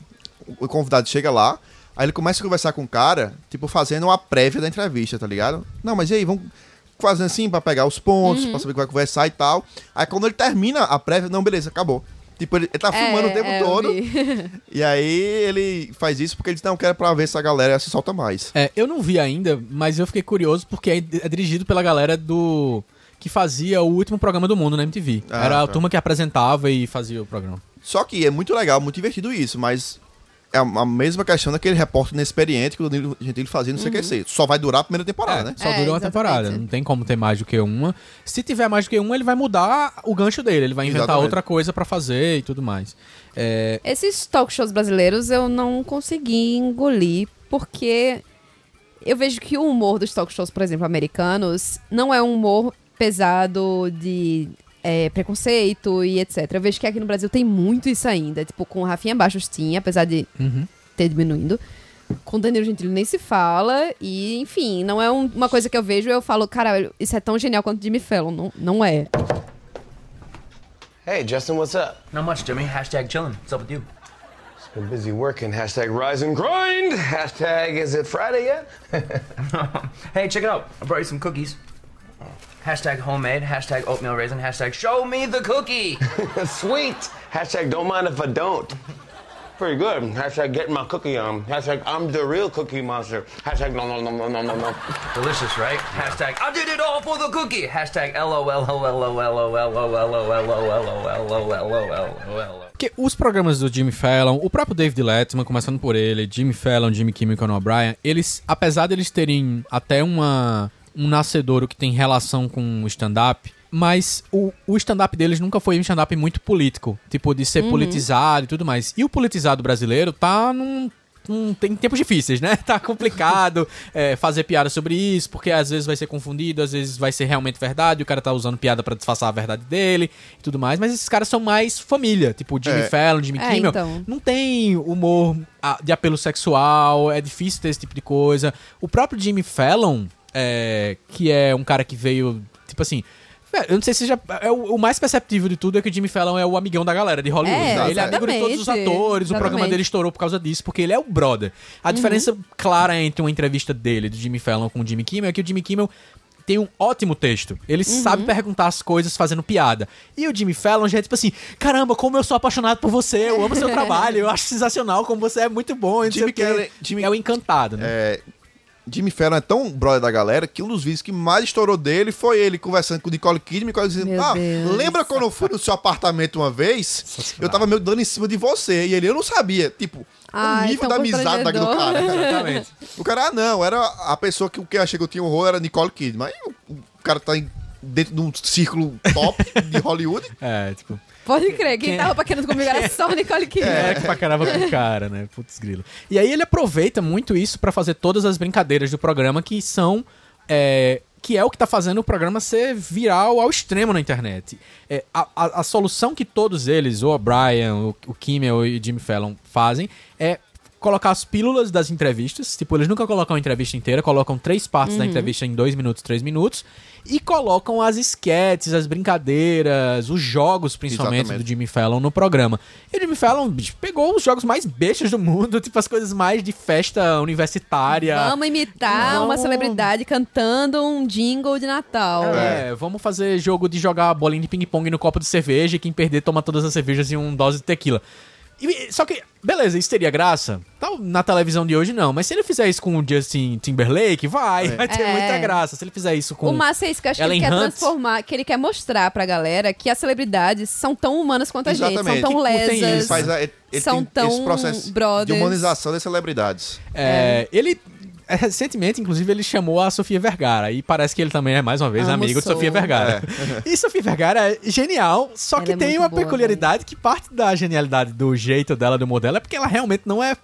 o convidado chega lá, aí ele começa a conversar com o cara, tipo, fazendo uma prévia da entrevista, tá ligado? Não, mas e aí, vamos fazendo assim pra pegar os pontos, pra saber o que vai conversar e tal. Aí quando ele termina a prévia, não, beleza, acabou. Tipo, ele, ele tá filmando o tempo é, todo. E aí ele faz isso porque ele diz, não, quero pra ver se a galera se solta mais. É, eu não vi ainda, mas eu fiquei curioso porque é é dirigido pela galera do. que fazia o último programa do mundo na MTV. Ah, Era a tá. turma que apresentava e fazia o programa. Só que é muito legal, muito divertido isso, mas é a mesma questão daquele repórter inexperiente que o Danilo Gentili fazia no CQC. Só vai durar a primeira temporada, né? Só É, durou uma temporada. Não tem como ter mais do que uma. Se tiver mais do que uma, ele vai mudar o gancho dele. Ele vai inventar Exatamente. outra coisa pra fazer e tudo mais. É, Esses talk shows brasileiros eu não consegui engolir, porque eu vejo que o humor dos talk shows, por exemplo, americanos, não é um humor pesado de é, preconceito e etc. Eu vejo que aqui no Brasil tem muito isso ainda. Tipo, com o Rafinha Baixos tinha, apesar de Uhum. ter diminuindo. Com o Danilo Gentili nem se fala. E, enfim, não é um- uma coisa que eu vejo e eu falo, caralho, isso é tão genial quanto Jimmy Fallon. Não, não é. Hey, Justin, what's up? Not much, Jimmy. Hashtag chillin'. What's up with you? Just been busy working. Hashtag rise and grind. Hashtag is it Friday yet? hey, check it out. I brought you some cookies. Hashtag homemade. Hashtag oatmeal raisin. Hashtag show me the cookie. Sweet. Hashtag don't mind if I don't. Pretty good. Hashtag getting my cookie on. Hashtag I'm the real cookie monster. Hashtag no no no no no no no. Delicious, right? Hashtag I did it all for the cookie. Hashtag LOL. Porque os programas do Jimmy Fallon, o próprio David Letterman, começando por ele, Jimmy Fallon, Jimmy Kimmel e Conan O'Brien, eles, apesar deles terem até uma, um nascedouro que tem relação com o stand-up, mas o, o stand-up deles nunca foi um stand-up muito político, tipo, de ser politizado e tudo mais. E o politizado brasileiro tá num tem tempos difíceis, né? Tá complicado é, fazer piada sobre isso, porque às vezes vai ser confundido, às vezes vai ser realmente verdade, o cara tá usando piada pra disfarçar a verdade dele e tudo mais, mas esses caras são mais família, tipo o Jimmy É. Fallon, Jimmy É, Kimmel, então. não tem humor ah, de apelo sexual, é difícil ter esse tipo de coisa. O próprio Jimmy Fallon, é, que é um cara que veio, tipo assim, é, eu não sei se já. É o, o mais perceptível de tudo é que o Jimmy Fallon é o amigão da galera de Hollywood. É, né? Ele é amigo de todos os exatamente, atores, o programa exatamente. dele estourou por causa disso, porque ele é o brother. A diferença clara entre uma entrevista dele, do Jimmy Fallon com o Jimmy Kimmel, é que o Jimmy Kimmel tem um ótimo texto. Ele sabe perguntar as coisas fazendo piada. E o Jimmy Fallon já é tipo assim: caramba, como eu sou apaixonado por você, eu amo seu trabalho, eu acho sensacional, como você é muito bom. e Jimmy. Kelly- Jimmy- É o encantado, né? É, Jimmy Fallon é tão brother da galera que um dos vídeos que mais estourou dele foi ele conversando com o Nicole Kidman, Nicole dizendo, Meu ah, Deus. lembra quando eu fui no seu apartamento uma vez? Eu tava meio dando em cima de você. E ele, eu não sabia. Tipo, Ai, o nível tão da amizade constrangedor. cara. Exatamente. O cara, ah, não, era a pessoa que o que eu achei que eu tinha horror era Nicole Kidman. Aí o, o cara tá em- dentro de um círculo top de Hollywood. É, tipo. Pode crer, quem Quem- tava paquerando comigo era só o Nicole Kidman. É, que pra caramba com o cara, né? Putz grilo. E aí ele aproveita muito isso pra fazer todas as brincadeiras do programa que são é, que é o que tá fazendo o programa ser viral ao extremo na internet. É, a, a- a solução que todos eles, o O'Brien, o, o Kimmel e o Jimmy Fallon fazem é colocar as pílulas das entrevistas. Tipo, eles nunca colocam a entrevista inteira, colocam três partes da Uhum. entrevista em dois minutos, três minutos. E colocam as esquetes, as brincadeiras, os jogos, principalmente, Exatamente. do Jimmy Fallon no programa. E o Jimmy Fallon bicho, pegou os jogos mais bestas do mundo, tipo as coisas mais de festa universitária. Vamos imitar uma Vamos- celebridade cantando um jingle de Natal. É, vamos fazer jogo de jogar bolinha de ping-pong no copo de cerveja e quem perder toma todas as cervejas em um dose de tequila. E- só que, beleza, isso teria graça? Tal, na televisão de hoje não, mas se ele fizer isso com o Justin Timberlake, vai, vai ter É. muita graça. Se ele fizer isso com O massa é isso que eu acho que ele Ellen quer Hunt. transformar, que ele quer mostrar pra galera que as celebridades são tão humanas quanto a gente, são tão Que lesas, Ele faz a- ele são tem tão esse processo brothers. de humanização das celebridades. É, Ele. É, Recentemente, inclusive, ele chamou a Sofia Vergara. E parece que ele também é, mais uma vez, Amo amigo de. Sofia Vergara. E Sofia Vergara é genial, só Ela que é tem uma boa, peculiaridade que parte da genialidade do jeito dela, do modelo, é porque ela realmente não é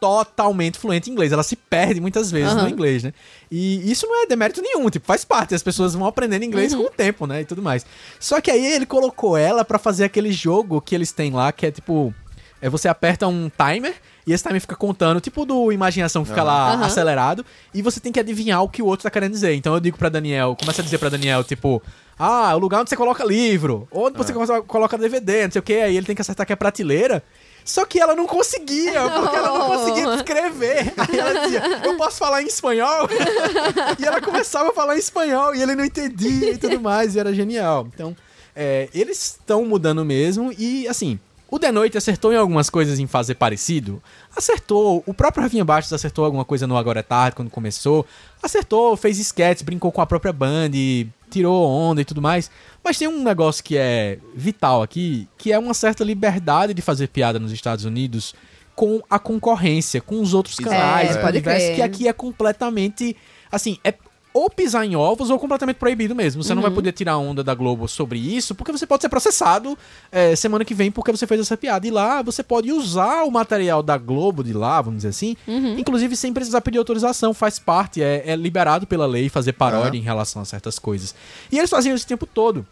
totalmente fluente em inglês. Ela se perde muitas vezes Aham. no inglês, né? E isso não é demérito nenhum, tipo, faz parte. As pessoas vão aprendendo inglês Uhum. com o tempo, né? E tudo mais. Só que aí ele colocou ela pra fazer aquele jogo que eles têm lá, que é tipo. É você aperta um timer e esse timer fica contando, tipo do imaginação que fica lá Aham. acelerado, e você tem que adivinhar o que o outro tá querendo dizer. Então eu digo pra Daniel, começa a dizer pra Daniel, tipo, ah, o lugar onde você coloca livro, onde você coloca- coloca DVD, não sei o que, aí ele tem que acertar que é prateleira. Só que ela não conseguia, porque ela não conseguia escrever. Aí ela dizia, eu posso falar em espanhol? e ela começava a falar em espanhol e ele não entendia e tudo mais, e era genial. Então, é, eles estão mudando mesmo e, assim, o The Noite acertou em algumas coisas em fazer parecido. Acertou, o próprio Rafinha Bastos acertou alguma coisa no Agora é Tarde, quando começou. Acertou, fez sketches, brincou com a própria band, tirou onda e tudo mais. Mas tem um negócio que é vital aqui, que é uma certa liberdade de fazer piada nos Estados Unidos com a concorrência, com os outros canais, É, com o pode que aqui é completamente, assim, é ou pisar em ovos ou completamente proibido mesmo. Você não vai poder tirar onda da Globo sobre isso, porque você pode ser processado é, semana que vem porque você fez essa piada. E lá você pode usar o material da Globo de lá, vamos dizer assim, inclusive sem precisar pedir autorização, faz parte, é, é liberado pela lei fazer paródia em relação a certas coisas. E eles faziam isso o tempo todo.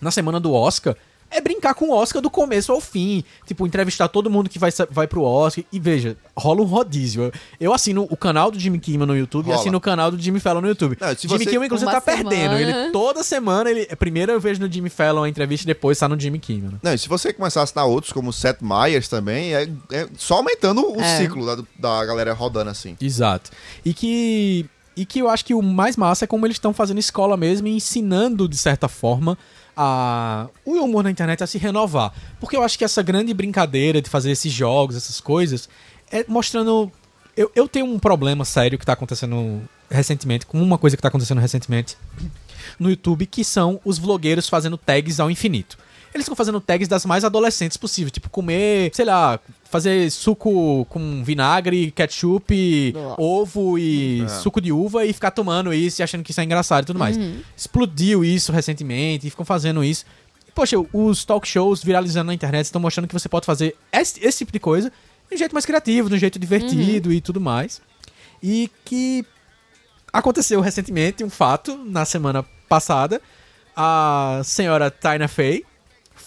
Na semana do Oscar, é brincar com o Oscar do começo ao fim. Tipo, entrevistar todo mundo que vai, vai pro Oscar. E veja, rola um rodízio. Eu, eu assino o canal do Jimmy Kimmel no YouTube e Rola. assino o canal do Jimmy Fallon no YouTube. Não, Jimmy você- Kimmel, inclusive, Uma tá perdendo. semana. Ele, toda semana, ele primeiro eu vejo no Jimmy Fallon a entrevista e depois tá no Jimmy Kimmel. né? Não, e se você começar a assinar outros, como o Seth Meyers também, é, é só aumentando o É. ciclo da, da galera rodando assim. Exato. E que. E que eu acho que o mais massa é como eles estão fazendo escola mesmo e ensinando, de certa forma, a, o humor na internet a se renovar. Porque eu acho que essa grande brincadeira de fazer esses jogos, essas coisas, é mostrando. Eu, eu tenho um problema sério que tá acontecendo recentemente, com uma coisa que tá acontecendo recentemente no YouTube, que são os vlogueiros fazendo tags ao infinito. Eles estão fazendo tags das mais adolescentes possível, tipo comer, sei lá, fazer suco com vinagre, ketchup, ovo e suco de uva e ficar tomando isso e achando que isso é engraçado e tudo mais. Explodiu isso recentemente e ficam fazendo isso. E, poxa, os talk shows viralizando na internet estão mostrando que você pode fazer esse, esse tipo de coisa de um jeito mais criativo, de um jeito divertido e tudo mais. E que aconteceu recentemente um fato na semana passada. A senhora Tina Fey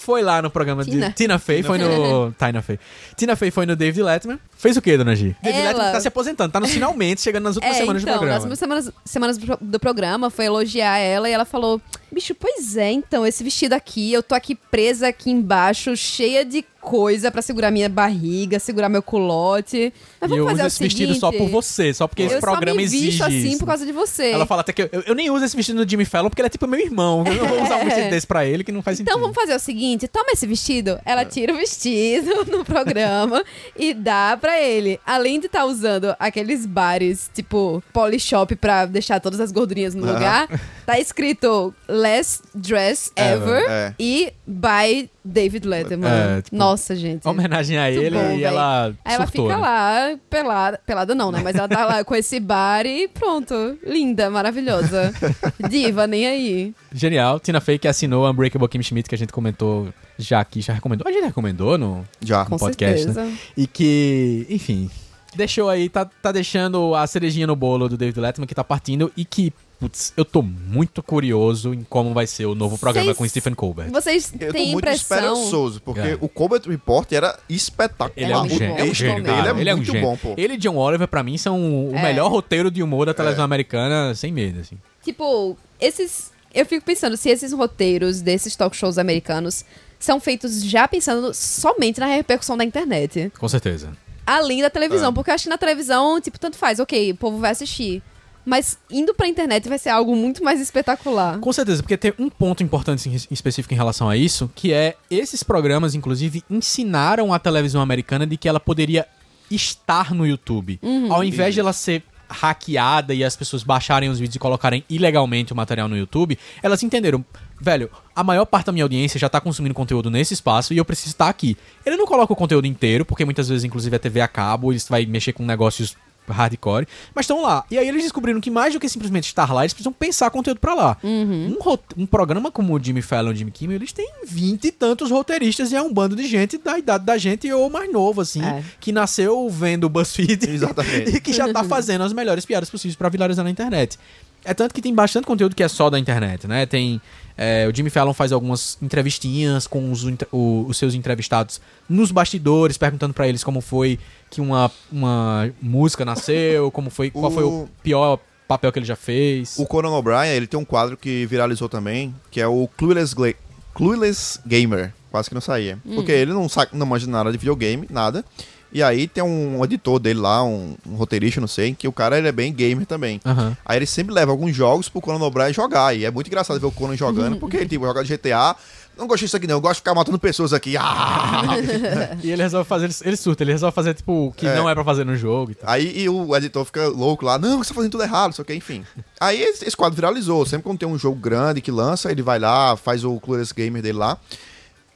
foi lá no programa Tina. de Tina Fey, foi no Tina Fey. Tina Fey foi no David Letterman. Fez o quê, dona G? David Ela- Letterman tá se aposentando, tá no finalmente, chegando nas últimas É, semanas então, do programa. nas últimas semanas, semanas do pro- do programa, foi elogiar ela e ela falou: Bicho, pois é, então, esse vestido aqui, eu tô aqui presa aqui embaixo, cheia de coisa pra segurar minha barriga, segurar meu culote. Mas E eu vamos uso fazer esse o vestido só por seguinte, você, só porque esse eu programa só me exige visto assim isso. por causa de você. Ela fala até que eu, eu nem uso esse vestido do Jimmy Fallon porque ele é tipo meu irmão. Eu não vou usar um É. vestido desse pra ele que não faz Então sentido. vamos fazer o seguinte, toma esse vestido, ela tira o vestido no programa e dá pra ele. Além de estar usando aqueles bares, tipo Polishop pra deixar todas as gordurinhas no Aham. lugar, tá escrito Less Dress Ever É. e by David Letterman. É, tipo, Nossa, gente. Homenagem a ele bom, e véi. ela Aí ela surtou, fica né? lá, pelada. Pelada não, né? Mas ela tá lá com esse bar e pronto. Linda, maravilhosa. Diva, nem aí. Genial. Tina Fey que assinou Unbreakable Kim Schmidt, que a gente comentou já aqui, já recomendou. A gente recomendou no, Já. no Com podcast, certeza. né? E que, enfim, deixou aí, tá, tá deixando a cerejinha no bolo do David Letterman, que tá partindo e que, putz, eu tô muito curioso em como vai ser o novo programa Vocês- com o Stephen Colbert. Vocês Eu tô têm muito impressão... esperançoso, porque É. o Colbert Report era espetacular. Ele é um muito gênio, bom, é um gênio, mesmo. Ele é um muito gênio. bom, pô. Ele e John Oliver, pra mim, são o É. melhor roteiro de humor da televisão americana, sem medo, assim. Tipo, esses. Eu fico pensando se esses roteiros desses talk shows americanos são feitos já pensando somente na repercussão da internet. Com certeza. Além da televisão. É. Porque eu acho que na televisão, tipo, tanto faz, ok, o povo vai assistir. Mas indo pra internet vai ser algo muito mais espetacular. Com certeza, porque tem um ponto importante em, específico em relação a isso, que é esses programas, inclusive, ensinaram a televisão americana de que ela poderia estar no YouTube. Ao invés de ela ser hackeada e as pessoas baixarem os vídeos e colocarem ilegalmente o material no YouTube, elas entenderam, velho, a maior parte da minha audiência já tá consumindo conteúdo nesse espaço e eu preciso estar aqui. Ele não coloca o conteúdo inteiro, porque muitas vezes, inclusive, é TV a cabo, eles vai mexer com negócios hardcore, mas estão lá. E aí eles descobriram que mais do que simplesmente estar lá, eles precisam pensar conteúdo pra lá. Um, rot- um programa como o Jimmy Fallon e o Jimmy Kimmel, eles têm vinte e tantos roteiristas e é um bando de gente da idade da gente ou mais novo, assim, É. que nasceu vendo o BuzzFeed Exatamente. e que já tá fazendo as melhores piadas possíveis pra viralizar na internet. É tanto que tem bastante conteúdo que é só da internet, né? Tem. é, o Jimmy Fallon faz algumas entrevistinhas com os, o- os seus entrevistados nos bastidores, perguntando pra eles como foi que uma, uma música nasceu, como foi, qual foi o O- pior papel que ele já fez. O Conan O'Brien, ele tem um quadro que viralizou também, que é o Clueless, Gla- Clueless Gamer. Quase que não saía. Porque ele não, sabe, não manja nada de videogame, nada. E aí tem um editor dele lá, um, um roteirista, não sei, que o cara ele é bem gamer também. Aham. Aí ele sempre leva alguns jogos pro Conan O'Brien jogar. E é muito engraçado ver o Conan jogando, porque ele tipo, joga de GTA. Não gosto disso aqui não, eu gosto de ficar matando pessoas aqui. Ah! E ele resolve fazer. Ele surta, ele resolve fazer, tipo, o que É. não é pra fazer no jogo e tal. Aí e o editor fica louco lá, não, você tá fazendo tudo errado, só que enfim. Aí esse, esse quadro viralizou. Sempre quando tem um jogo grande que lança, ele vai lá, faz o Clueless Gamer dele lá.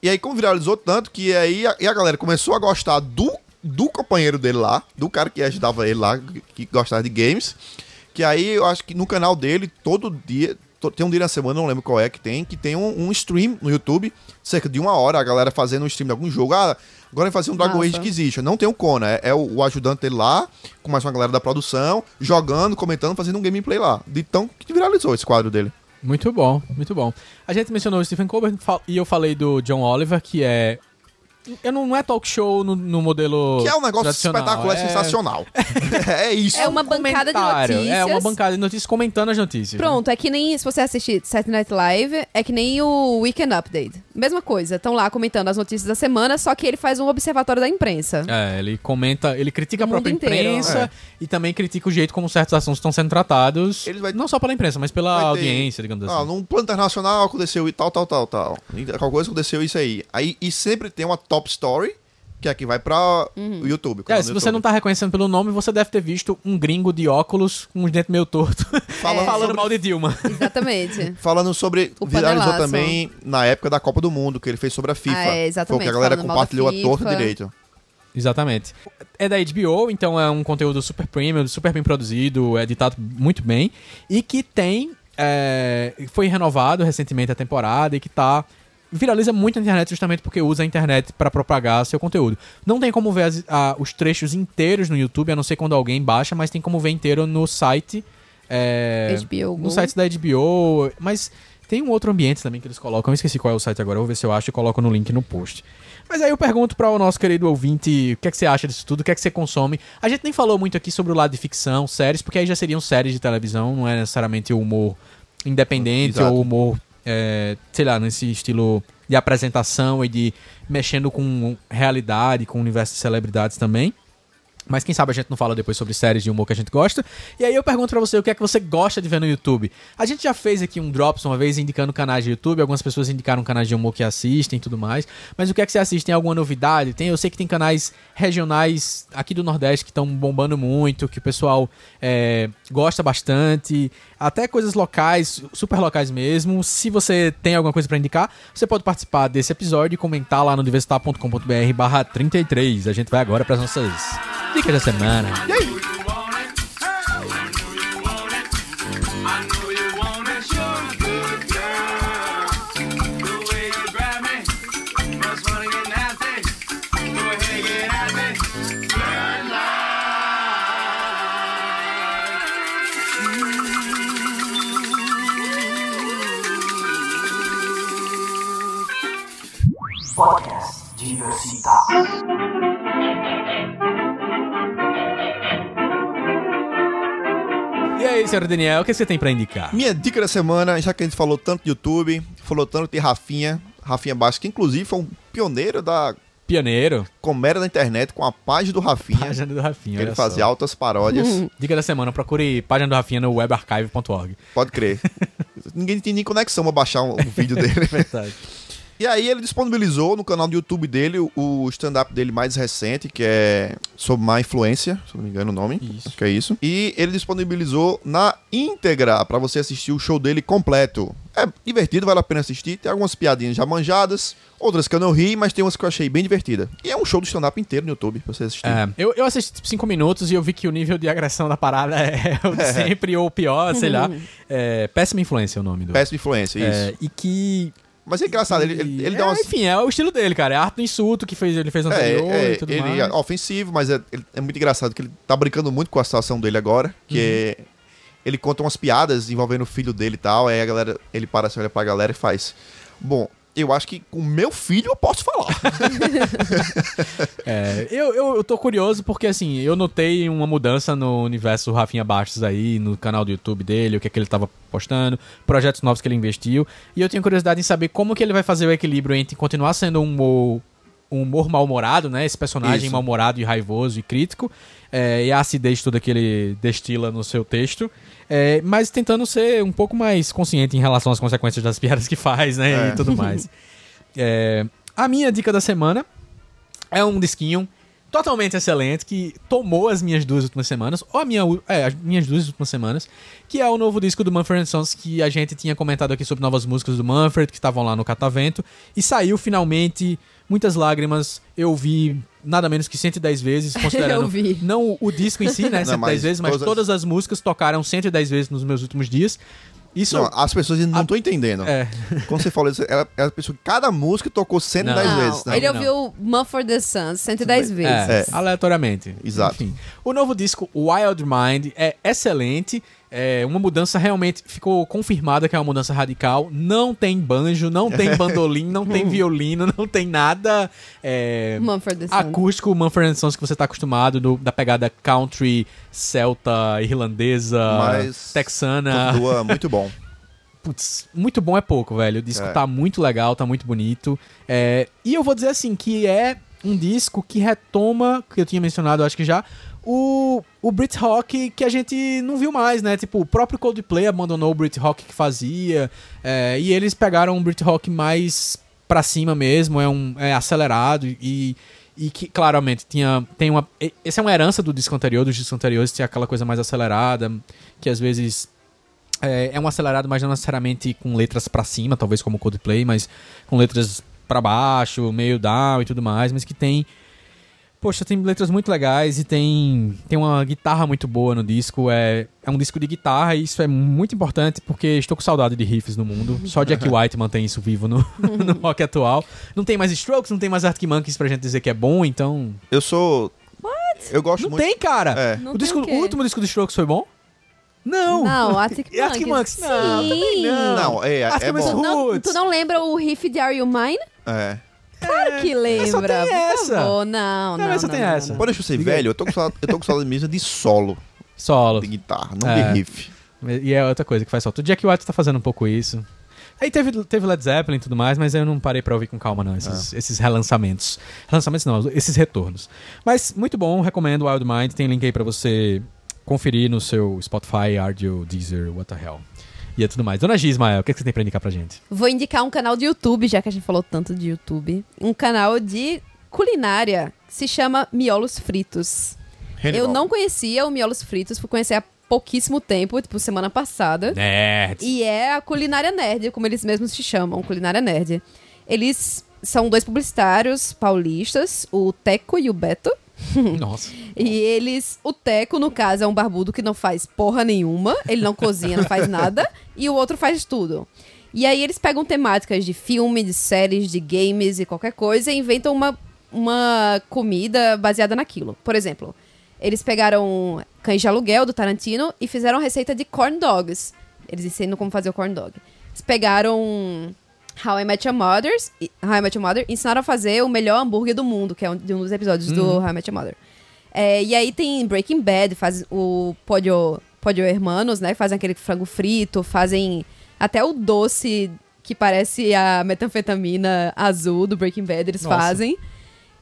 E aí, como viralizou tanto, que aí a, e a galera começou a gostar do, do companheiro dele lá, do cara que ajudava ele lá, que, gostava de games. Que aí eu acho que no canal dele, todo dia, to- tem um dia na semana, não lembro qual é que tem, que tem um, um stream no YouTube, cerca de uma hora, a galera fazendo um stream de algum jogo. Ah, agora vai fazer um Dragon. Age Inquisition. Não tem o Conan, é, é o, o ajudante dele lá, com mais uma galera da produção, jogando, comentando, fazendo um gameplay lá. De tão que viralizou esse quadro dele. Muito bom, muito bom. A gente mencionou o Stephen Colbert e eu falei do John Oliver, que é. Eu não, não é talk show no, no modelo. Que é um negócio espetacular, é sensacional. é isso. É uma bancada de notícias. É uma bancada de notícias comentando as notícias. Pronto, é que nem se você assistir Saturday Night Live, é que nem o Weekend Update. Mesma coisa, estão lá comentando as notícias da semana, só que ele faz um observatório da imprensa. É, ele comenta, ele critica a própria inteiro. imprensa É. e também critica o jeito como certos assuntos estão sendo tratados. Ele vai- Não só pela imprensa, mas pela Vai ter- audiência, digamos Ah, assim. num plano internacional aconteceu e tal, tal, tal, tal. E Qualquer coisa aconteceu isso aí. aí. E sempre tem uma top story, que é que vai pra Uhum. o YouTube. É, se do você não YouTube. tá reconhecendo pelo nome, você deve ter visto um gringo de óculos com os dentes meio torto Falando falando sobre- mal de Dilma. Exatamente. Falando sobre. O viralizou panelaço. também na época da Copa do Mundo, que ele fez sobre a FIFA. Ah, é, exatamente, Foi que a galera falando compartilhou a torta direito. Exatamente. É da HBO, então é um conteúdo super premium, super bem produzido, é editado muito bem e que tem. é, foi renovado recentemente a temporada e que tá. Viraliza muito na internet justamente porque usa a internet para propagar seu conteúdo. Não tem como ver as- a- os trechos inteiros no YouTube, a não ser quando alguém baixa, mas tem como ver inteiro no site. é, HBO no Go. site da HBO, mas tem um outro ambiente também que eles colocam. Eu esqueci qual é o site agora, eu vou ver se eu acho e coloco no link no post. Mas aí eu pergunto para o nosso querido ouvinte o que é que você acha disso tudo, o que é que você consome. A gente nem falou muito aqui sobre o lado de ficção, séries, porque aí já seriam séries de televisão, não é necessariamente o humor independente Exato. ou humor, é, sei lá, nesse estilo de apresentação e de mexendo com realidade, com o universo de celebridades também. Mas quem sabe a gente não fala depois sobre séries de humor que a gente gosta. E aí eu pergunto pra você o que é que você gosta de ver no YouTube. A gente já fez aqui um Drops uma vez indicando canais de YouTube. Algumas pessoas indicaram canais de humor que assistem e tudo mais. Mas o que é que você assiste? Tem alguma novidade? Tem, eu sei que tem canais regionais aqui do Nordeste que estão bombando muito, que o pessoal é, gosta bastante. Até coisas locais, super locais mesmo. Se você tem alguma coisa pra indicar, você pode participar desse episódio e comentar lá no diversitar.com.br barra 33. A gente vai agora pras nossas dicas da semana. E aí, senhor Daniel, o que você tem pra indicar? Minha dica da semana, já que a gente falou tanto de YouTube, falou tanto de Rafinha, Rafinha Bastos, que inclusive foi um pioneiro da Pioneiro. comédia da internet com a página do Rafinha. Página do Rafinha. que ele fazia só. altas paródias. Dica da semana, procure página do Rafinha no webarchive.org. Pode crer. Ninguém tinha nem conexão pra baixar um, um vídeo dele. Verdade. E aí ele disponibilizou no canal do YouTube dele o- stand-up dele mais recente, que é sobre má influência, se não me engano o nome. Isso. Acho que é isso. E ele disponibilizou na íntegra pra você assistir o show dele completo. É divertido, vale a pena assistir. Tem algumas piadinhas já manjadas, outras que eu não ri, mas tem umas que eu achei bem divertida. E é um show do stand-up inteiro no YouTube pra você assistir. É, eu, eu assisti tipo 5 minutos e eu vi que o nível de agressão da parada é o de sempre ou pior, sei lá. É, péssima influência é o nome do. Péssima influência, isso. É, e que. Mas é engraçado, ele, ele, ele é, dá umas... Enfim, é o estilo dele, cara. É arte do insulto que fez, ele fez no anterior É, é, e tudo ele mais. é ofensivo, mas é, é muito engraçado que ele tá brincando muito com a situação dele agora, que é, ele conta umas piadas envolvendo o filho dele e tal, aí a galera, ele para assim, olha pra galera e faz, bom, eu acho que com meu filho eu posso falar. É, eu, eu, eu tô curioso porque, assim, eu notei uma mudança no universo Rafinha Bastos aí, no canal do YouTube dele, o que é que ele tava postando, projetos novos que ele investiu. E eu tenho curiosidade em saber como que ele vai fazer o equilíbrio entre continuar sendo um humor, um humor mal-humorado, né? Esse personagem mal-humorado e raivoso e crítico, é, e a acidez toda que ele destila no seu texto. É, mas tentando ser um pouco mais consciente em relação às consequências das piadas que faz, né? É. E tudo mais. É, a minha dica da semana é um disquinho totalmente excelente que tomou as minhas duas últimas semanas, ou a minha, é, as minhas duas últimas semanas, que é o novo disco do Mumford Sons que a gente tinha comentado aqui sobre novas músicas do Mumford que estavam lá no Catavento e saiu finalmente muitas lágrimas. Eu vi nada menos que 110 vezes, considerando Eu vi. não o, disco em si, né, 110 mas vezes, mas todas- todas as músicas tocaram 110 vezes nos meus últimos dias. Isso Não, as pessoas não estão entendendo. é Quando você falou isso, ela, ela pensou que cada música tocou 110 Não. vezes. Não. ele ouviu Mumford the Sons 110 vezes. É, É. aleatoriamente. Exato. Enfim. O novo disco, Wild Mind, é excelente. É uma mudança realmente ficou confirmada que é uma mudança radical. Não tem banjo, não tem bandolim, não tem violino, não tem nada é, Mumford acústico Mumford Sons que você tá acostumado do- da pegada country, celta, irlandesa, Mas texana. Continua muito bom. Putz, muito bom é pouco, velho. O disco É. tá muito legal, tá muito bonito. É, e eu vou dizer assim, que é um disco que retoma, que eu tinha mencionado, acho que já, o, o Brit Rock que a gente não viu mais, né? Tipo, o próprio Coldplay abandonou o Brit Rock que fazia, é, e eles pegaram um Brit Rock mais pra cima mesmo, é, um, é acelerado e... E que claramente tinha. Tem uma. Essa é uma herança do disco anterior, dos discos anteriores, tinha aquela coisa mais acelerada, que às vezes é, é um acelerado, mas não necessariamente com letras pra cima, talvez como Coldplay, mas com letras pra baixo, meio down e tudo mais, mas que tem Poxa, tem letras muito legais e tem tem uma guitarra muito boa no disco, é é um disco de guitarra e isso é muito importante porque estou com saudade de riffs no mundo. Só Jack White mantém isso vivo no, no rock atual. Não tem mais Strokes, não tem mais Arctic Monkeys pra gente dizer que é bom, então Eu sou. Eu gosto não muito. tem, cara. É. Não o, tem disco, o o último disco do Strokes foi bom? Não. Não, Arctic E Arctic Monkeys. Monkeys? Não, Sim. também não. Não, é, Arctic é Monkeys bom. Não, Roots. tu não lembra o riff de Are You Mine? É. Claro que lembra. só tem por essa. favor. Não, não, Não, não. essa tem não, essa. não. Pode deixa eu ser velho, eu tô com saudade, eu tô com saudade mesmo de solo Solo. de guitarra, não É. de riff. E é outra coisa que faz falta. O Jack White tá fazendo um pouco isso. Aí teve, teve Led Zeppelin e tudo mais, mas eu não parei pra ouvir com calma, não, esses, esses relançamentos. Relançamentos não, esses retornos. Mas muito bom, recomendo Wild Mind, tem link aí pra você conferir no seu Spotify, Ardio, Deezer, what the hell. E é tudo mais. Dona G, Ismael, o que, é que você tem pra indicar pra gente? Vou indicar um canal de YouTube, já que a gente falou tanto de YouTube. Um canal de culinária que se chama Miolos Fritos. Eu não conhecia o Miolos Fritos, fui conhecer há pouquíssimo tempo, tipo semana passada. Nerds. E é a culinária nerd, como eles mesmos se chamam, culinária nerd. Eles são dois publicitários paulistas, o Teco e o Beto. Nossa. E eles, o Teco, no caso, é um barbudo que não faz porra nenhuma, ele não cozinha, não faz nada, e o outro faz tudo. E aí eles pegam temáticas de filme, de séries, de games e qualquer coisa e inventam uma, uma comida baseada naquilo. Por exemplo, eles pegaram Cães de Aluguel, do Tarantino, e fizeram a receita de corn dogs. Eles ensinam como fazer o corn dog. Eles pegaram How I Met Your Mothers, How I Met Your Mother ensinaram a fazer o melhor hambúrguer do mundo, que é um, de um dos episódios do How I Met Your Mother. É, e aí tem Breaking Bad, faz o Podio, Podio Hermanos, né? Fazem aquele frango frito, fazem até o doce que parece a metanfetamina azul do Breaking Bad, eles Nossa. fazem.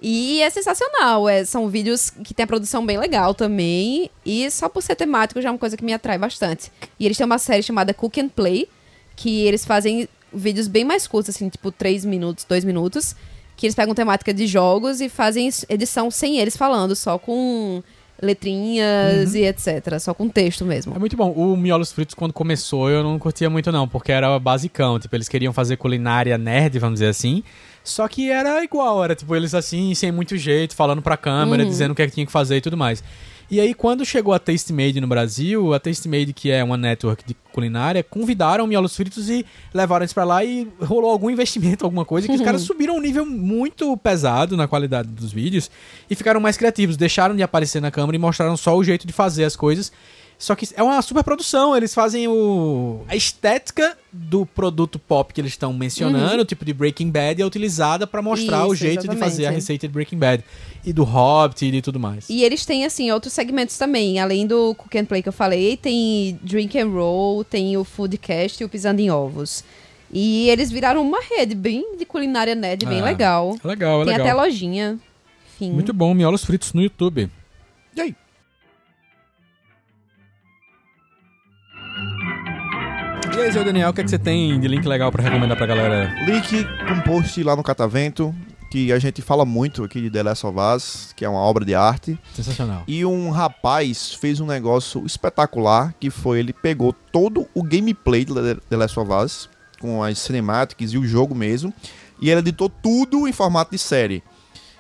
E é sensacional. é- são vídeos que tem a produção bem legal também. E só por ser temático já é uma coisa que me atrai bastante. E eles têm uma série chamada Cook and Play, que eles fazem vídeos bem mais curtos, assim, tipo 3 minutos, 2 minutos. Que eles pegam temática de jogos e fazem edição sem eles falando, só com letrinhas e etc. Só com texto mesmo. É muito bom. O Miolos Fritos, quando começou, eu não curtia muito, não, porque era basicão. Tipo, eles queriam fazer culinária nerd, vamos dizer assim. Só que era igual, era tipo, eles assim, sem muito jeito, falando pra câmera, dizendo o que, é que tinha que fazer e tudo mais. E aí, quando chegou a Taste Made no Brasil, a Taste Made, que é uma network de culinária, convidaram Miolos Fritos e levaram eles pra lá e rolou algum investimento, alguma coisa, que os caras subiram um nível muito pesado na qualidade dos vídeos e ficaram mais criativos, deixaram de aparecer na câmera e mostraram só o jeito de fazer as coisas. Só que é uma super produção, eles fazem o a estética do produto pop que eles estão mencionando, o tipo de Breaking Bad é utilizada pra mostrar o Isso, jeito de fazer a exatamente. receita de Breaking Bad e do Hobbit e de tudo mais. E eles têm, assim, outros segmentos também. Além do Cook and Play que eu falei, tem Drink and Roll, tem o Foodcast e o Pisando em Ovos. E eles viraram uma rede bem de culinária nerd, bem É. legal. É legal, é tem legal. até lojinha. Enfim. Muito bom, Miolos Fritos no YouTube. E aí? E aí, Zé Daniel, o que, é que você tem de link legal pra recomendar pra galera? Link com post lá no Catavento, que a gente fala muito aqui de The Last of Us, que é uma obra de arte. Sensacional. E um rapaz fez um negócio espetacular, que foi ele pegou todo o gameplay de The- Last of Us, com as cinemáticas e o jogo mesmo, e ele editou tudo em formato de série.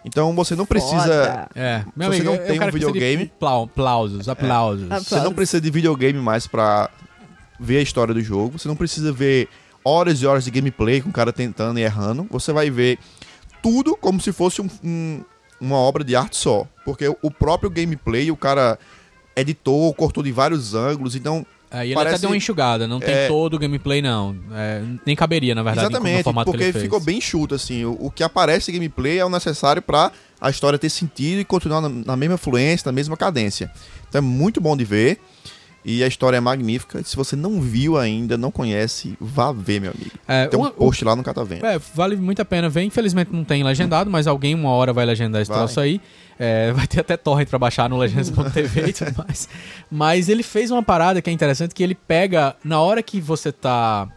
Então você não precisa... É, meu você amigo, não é tem um videogame- plau- Aplausos, aplausos. Você não precisa de videogame mais pra ver a história do jogo. Você não precisa ver horas e horas de gameplay com o cara tentando e errando. Você vai ver tudo como se fosse um- um- uma obra de arte só. Porque o próprio gameplay, o cara editou, cortou de vários ângulos. Então, Aí ele Parece- até deu uma enxugada, não tem É. todo o gameplay, não. É, nem caberia, na verdade, exatamente, formato que porque ficou bem chuto, assim. O, o que aparece em gameplay é o necessário pra a história ter sentido e continuar na, na mesma fluência, na mesma cadência. Então é muito bom de ver. E a história é magnífica. Se você não viu ainda, não conhece, vá ver, meu amigo. É, Tem um uma- post lá no Catavento. É, vale muito a pena ver. Infelizmente não tem legendado, mas alguém uma hora vai legendar esse Vai. troço aí. É, vai ter até torrent pra baixar no legends.tv e tudo mais. Mas ele fez uma parada que é interessante, que ele pega na hora que você tá...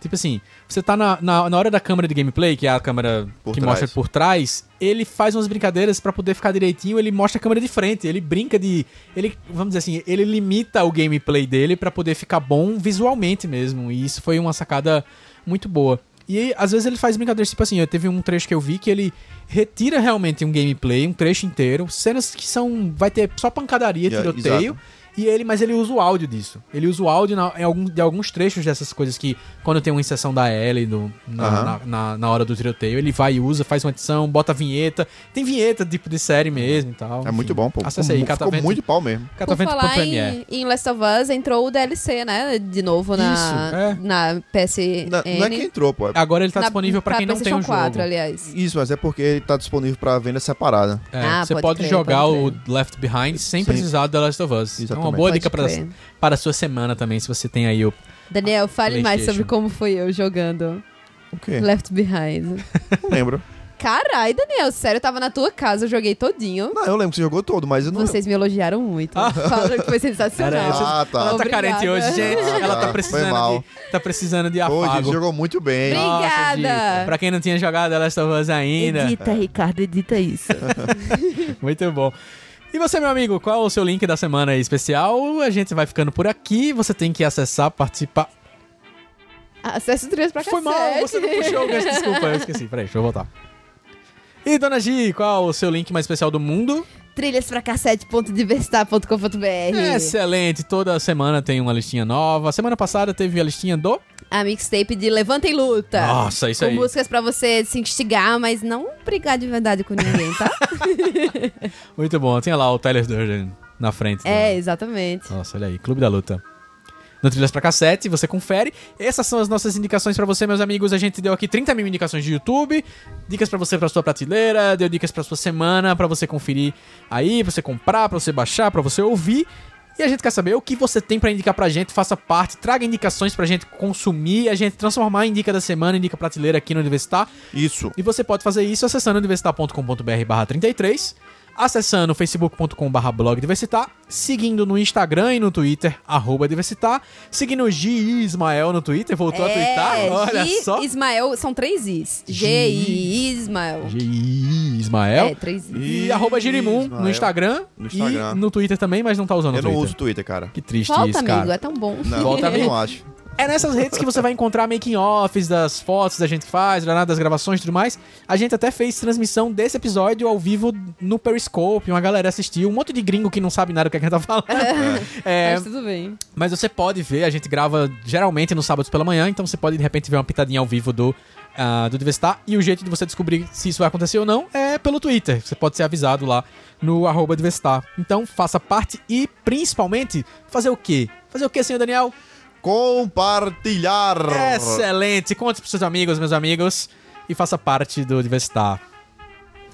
Tipo assim, você tá na, na, na hora da câmera de gameplay, que é a câmera Por que trás. mostra por trás, ele faz umas brincadeiras pra poder ficar direitinho, ele mostra a câmera de frente, ele brinca de... Ele, vamos dizer assim, ele limita o gameplay dele pra poder ficar bom visualmente mesmo. E isso foi uma sacada muito boa. E às vezes ele faz brincadeiras, tipo assim, eu teve um trecho que eu vi que ele retira realmente um gameplay, um trecho inteiro, cenas que são. vai ter só pancadaria, Yeah, tiroteio. exato. E ele, mas ele usa o áudio disso. Ele usa o áudio na- em algum, de alguns trechos dessas coisas que, quando tem uma inserção da Ellie no, na, Aham. na, na- na hora do tiroteio, ele vai e usa, faz uma edição, bota a vinheta. Tem vinheta tipo de série mesmo e tal. É muito bom, pô. Acesse Ficou, aí, ficou catavento, muito de pau mesmo. Por falar em, em Last of Us, entrou o DLC, né? De novo na, Isso, é. na PSN. Não, não é que entrou, pô. É- Agora ele tá Na- disponível pra quem não tem o PlayStation jogo. 4, aliás. Isso, mas é porque ele tá disponível pra venda separada. É, Ah, você pode pode crer, jogar pode o. Left Behind sem Sim. precisar do The Last of Us. Então, é uma boa Pode dica pra, crer. para a sua semana também, se você tem aí o. Daniel, fale mais sobre como foi eu jogando O quê? Left Behind. Não lembro. Caralho, Daniel, sério, eu tava na tua casa, eu joguei todinho. Não, eu lembro que você jogou todo, mas eu não Vocês me elogiaram muito. Falaram que foi sensacional. Ah, tá. Ela tá Obrigada. carente hoje, gente. Ela Ah, tá foi precisando mal. de, tá precisando de afago. gente, jogou muito bem. Obrigada. Nossa. Pra quem não tinha jogado The Last of Us ainda. Edita, Ricardo, edita isso. Muito bom. E você, meu amigo, qual é o seu link da semana especial? A gente vai ficando por aqui. Você tem que acessar, participar. Acesse o trilhas pra Foi mal, você não puxou o gancho, desculpa, eu esqueci. Peraí, deixa eu voltar. E, dona Gi, qual o seu link mais especial do mundo? Trilhaspracassete.diversitar.com.br Excelente, toda semana tem uma listinha nova. Semana passada teve a listinha do. A mixtape de Levanta e Luta. Nossa, isso com aí. músicas pra você se instigar, mas não brigar de verdade com ninguém, tá? Muito bom, tinha lá o Tyler Durden na frente. é, exatamente. Nossa, olha aí, Clube da Luta. no Trilhas pra Cassete, você confere. Essas são as nossas indicações pra você, meus amigos. A gente deu aqui 30 mil indicações de YouTube, dicas pra você pra sua prateleira, deu dicas pra sua semana, pra você conferir aí, pra você comprar, pra você baixar, pra você ouvir. E a gente quer saber o que você tem pra indicar pra gente, faça parte, traga indicações pra gente consumir, a gente transformar em dica da semana, em dica prateleira aqui no Universitar. Isso. E você pode fazer isso acessando universitar.com.br barra 33, acessando facebook.com barra blog diversitar, seguindo no Instagram e no Twitter, arroba diversitar, seguindo o G Ismael no Twitter, voltou a twittar, olha É, G só. Ismael, são três Is. G-I Ismael. G Ismael. É, três Is. E arroba Girimum no. Instagram, No Instagram. e no Twitter também, mas não tá usando o Eu não Twitter. uso Twitter, cara. Que triste Volta, isso, amigo, cara. é tão bom. Não, Volta, amigo. não acho. É nessas redes que você vai encontrar making-offs das fotos que a gente faz, das gravações e tudo mais. A gente até fez transmissão desse episódio ao vivo no Periscope, uma galera assistiu, um monte de gringo que não sabe nada do que a gente tá falando. É, Mas tudo bem. mas você pode ver, a gente grava geralmente nos sábados pela manhã, então você pode de repente ver uma pitadinha ao vivo do, ah, do Diversitar. E o jeito de você descobrir se isso vai acontecer ou não é pelo Twitter. Você pode ser avisado lá no arroba Diversitar. Então faça parte e principalmente fazer o quê? Fazer o quê, senhor Daniel? Compartilhar. Excelente! Conte pros seus amigos, meus amigos, e faça parte do Diversitar.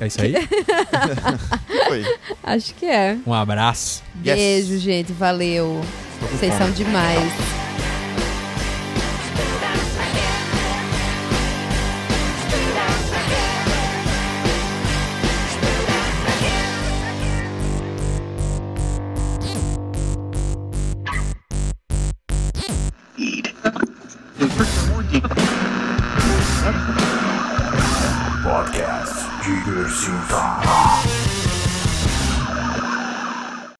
É isso aí? Foi. Acho que é. Um abraço. Yes. Beijo, gente. Valeu. Vocês são demais.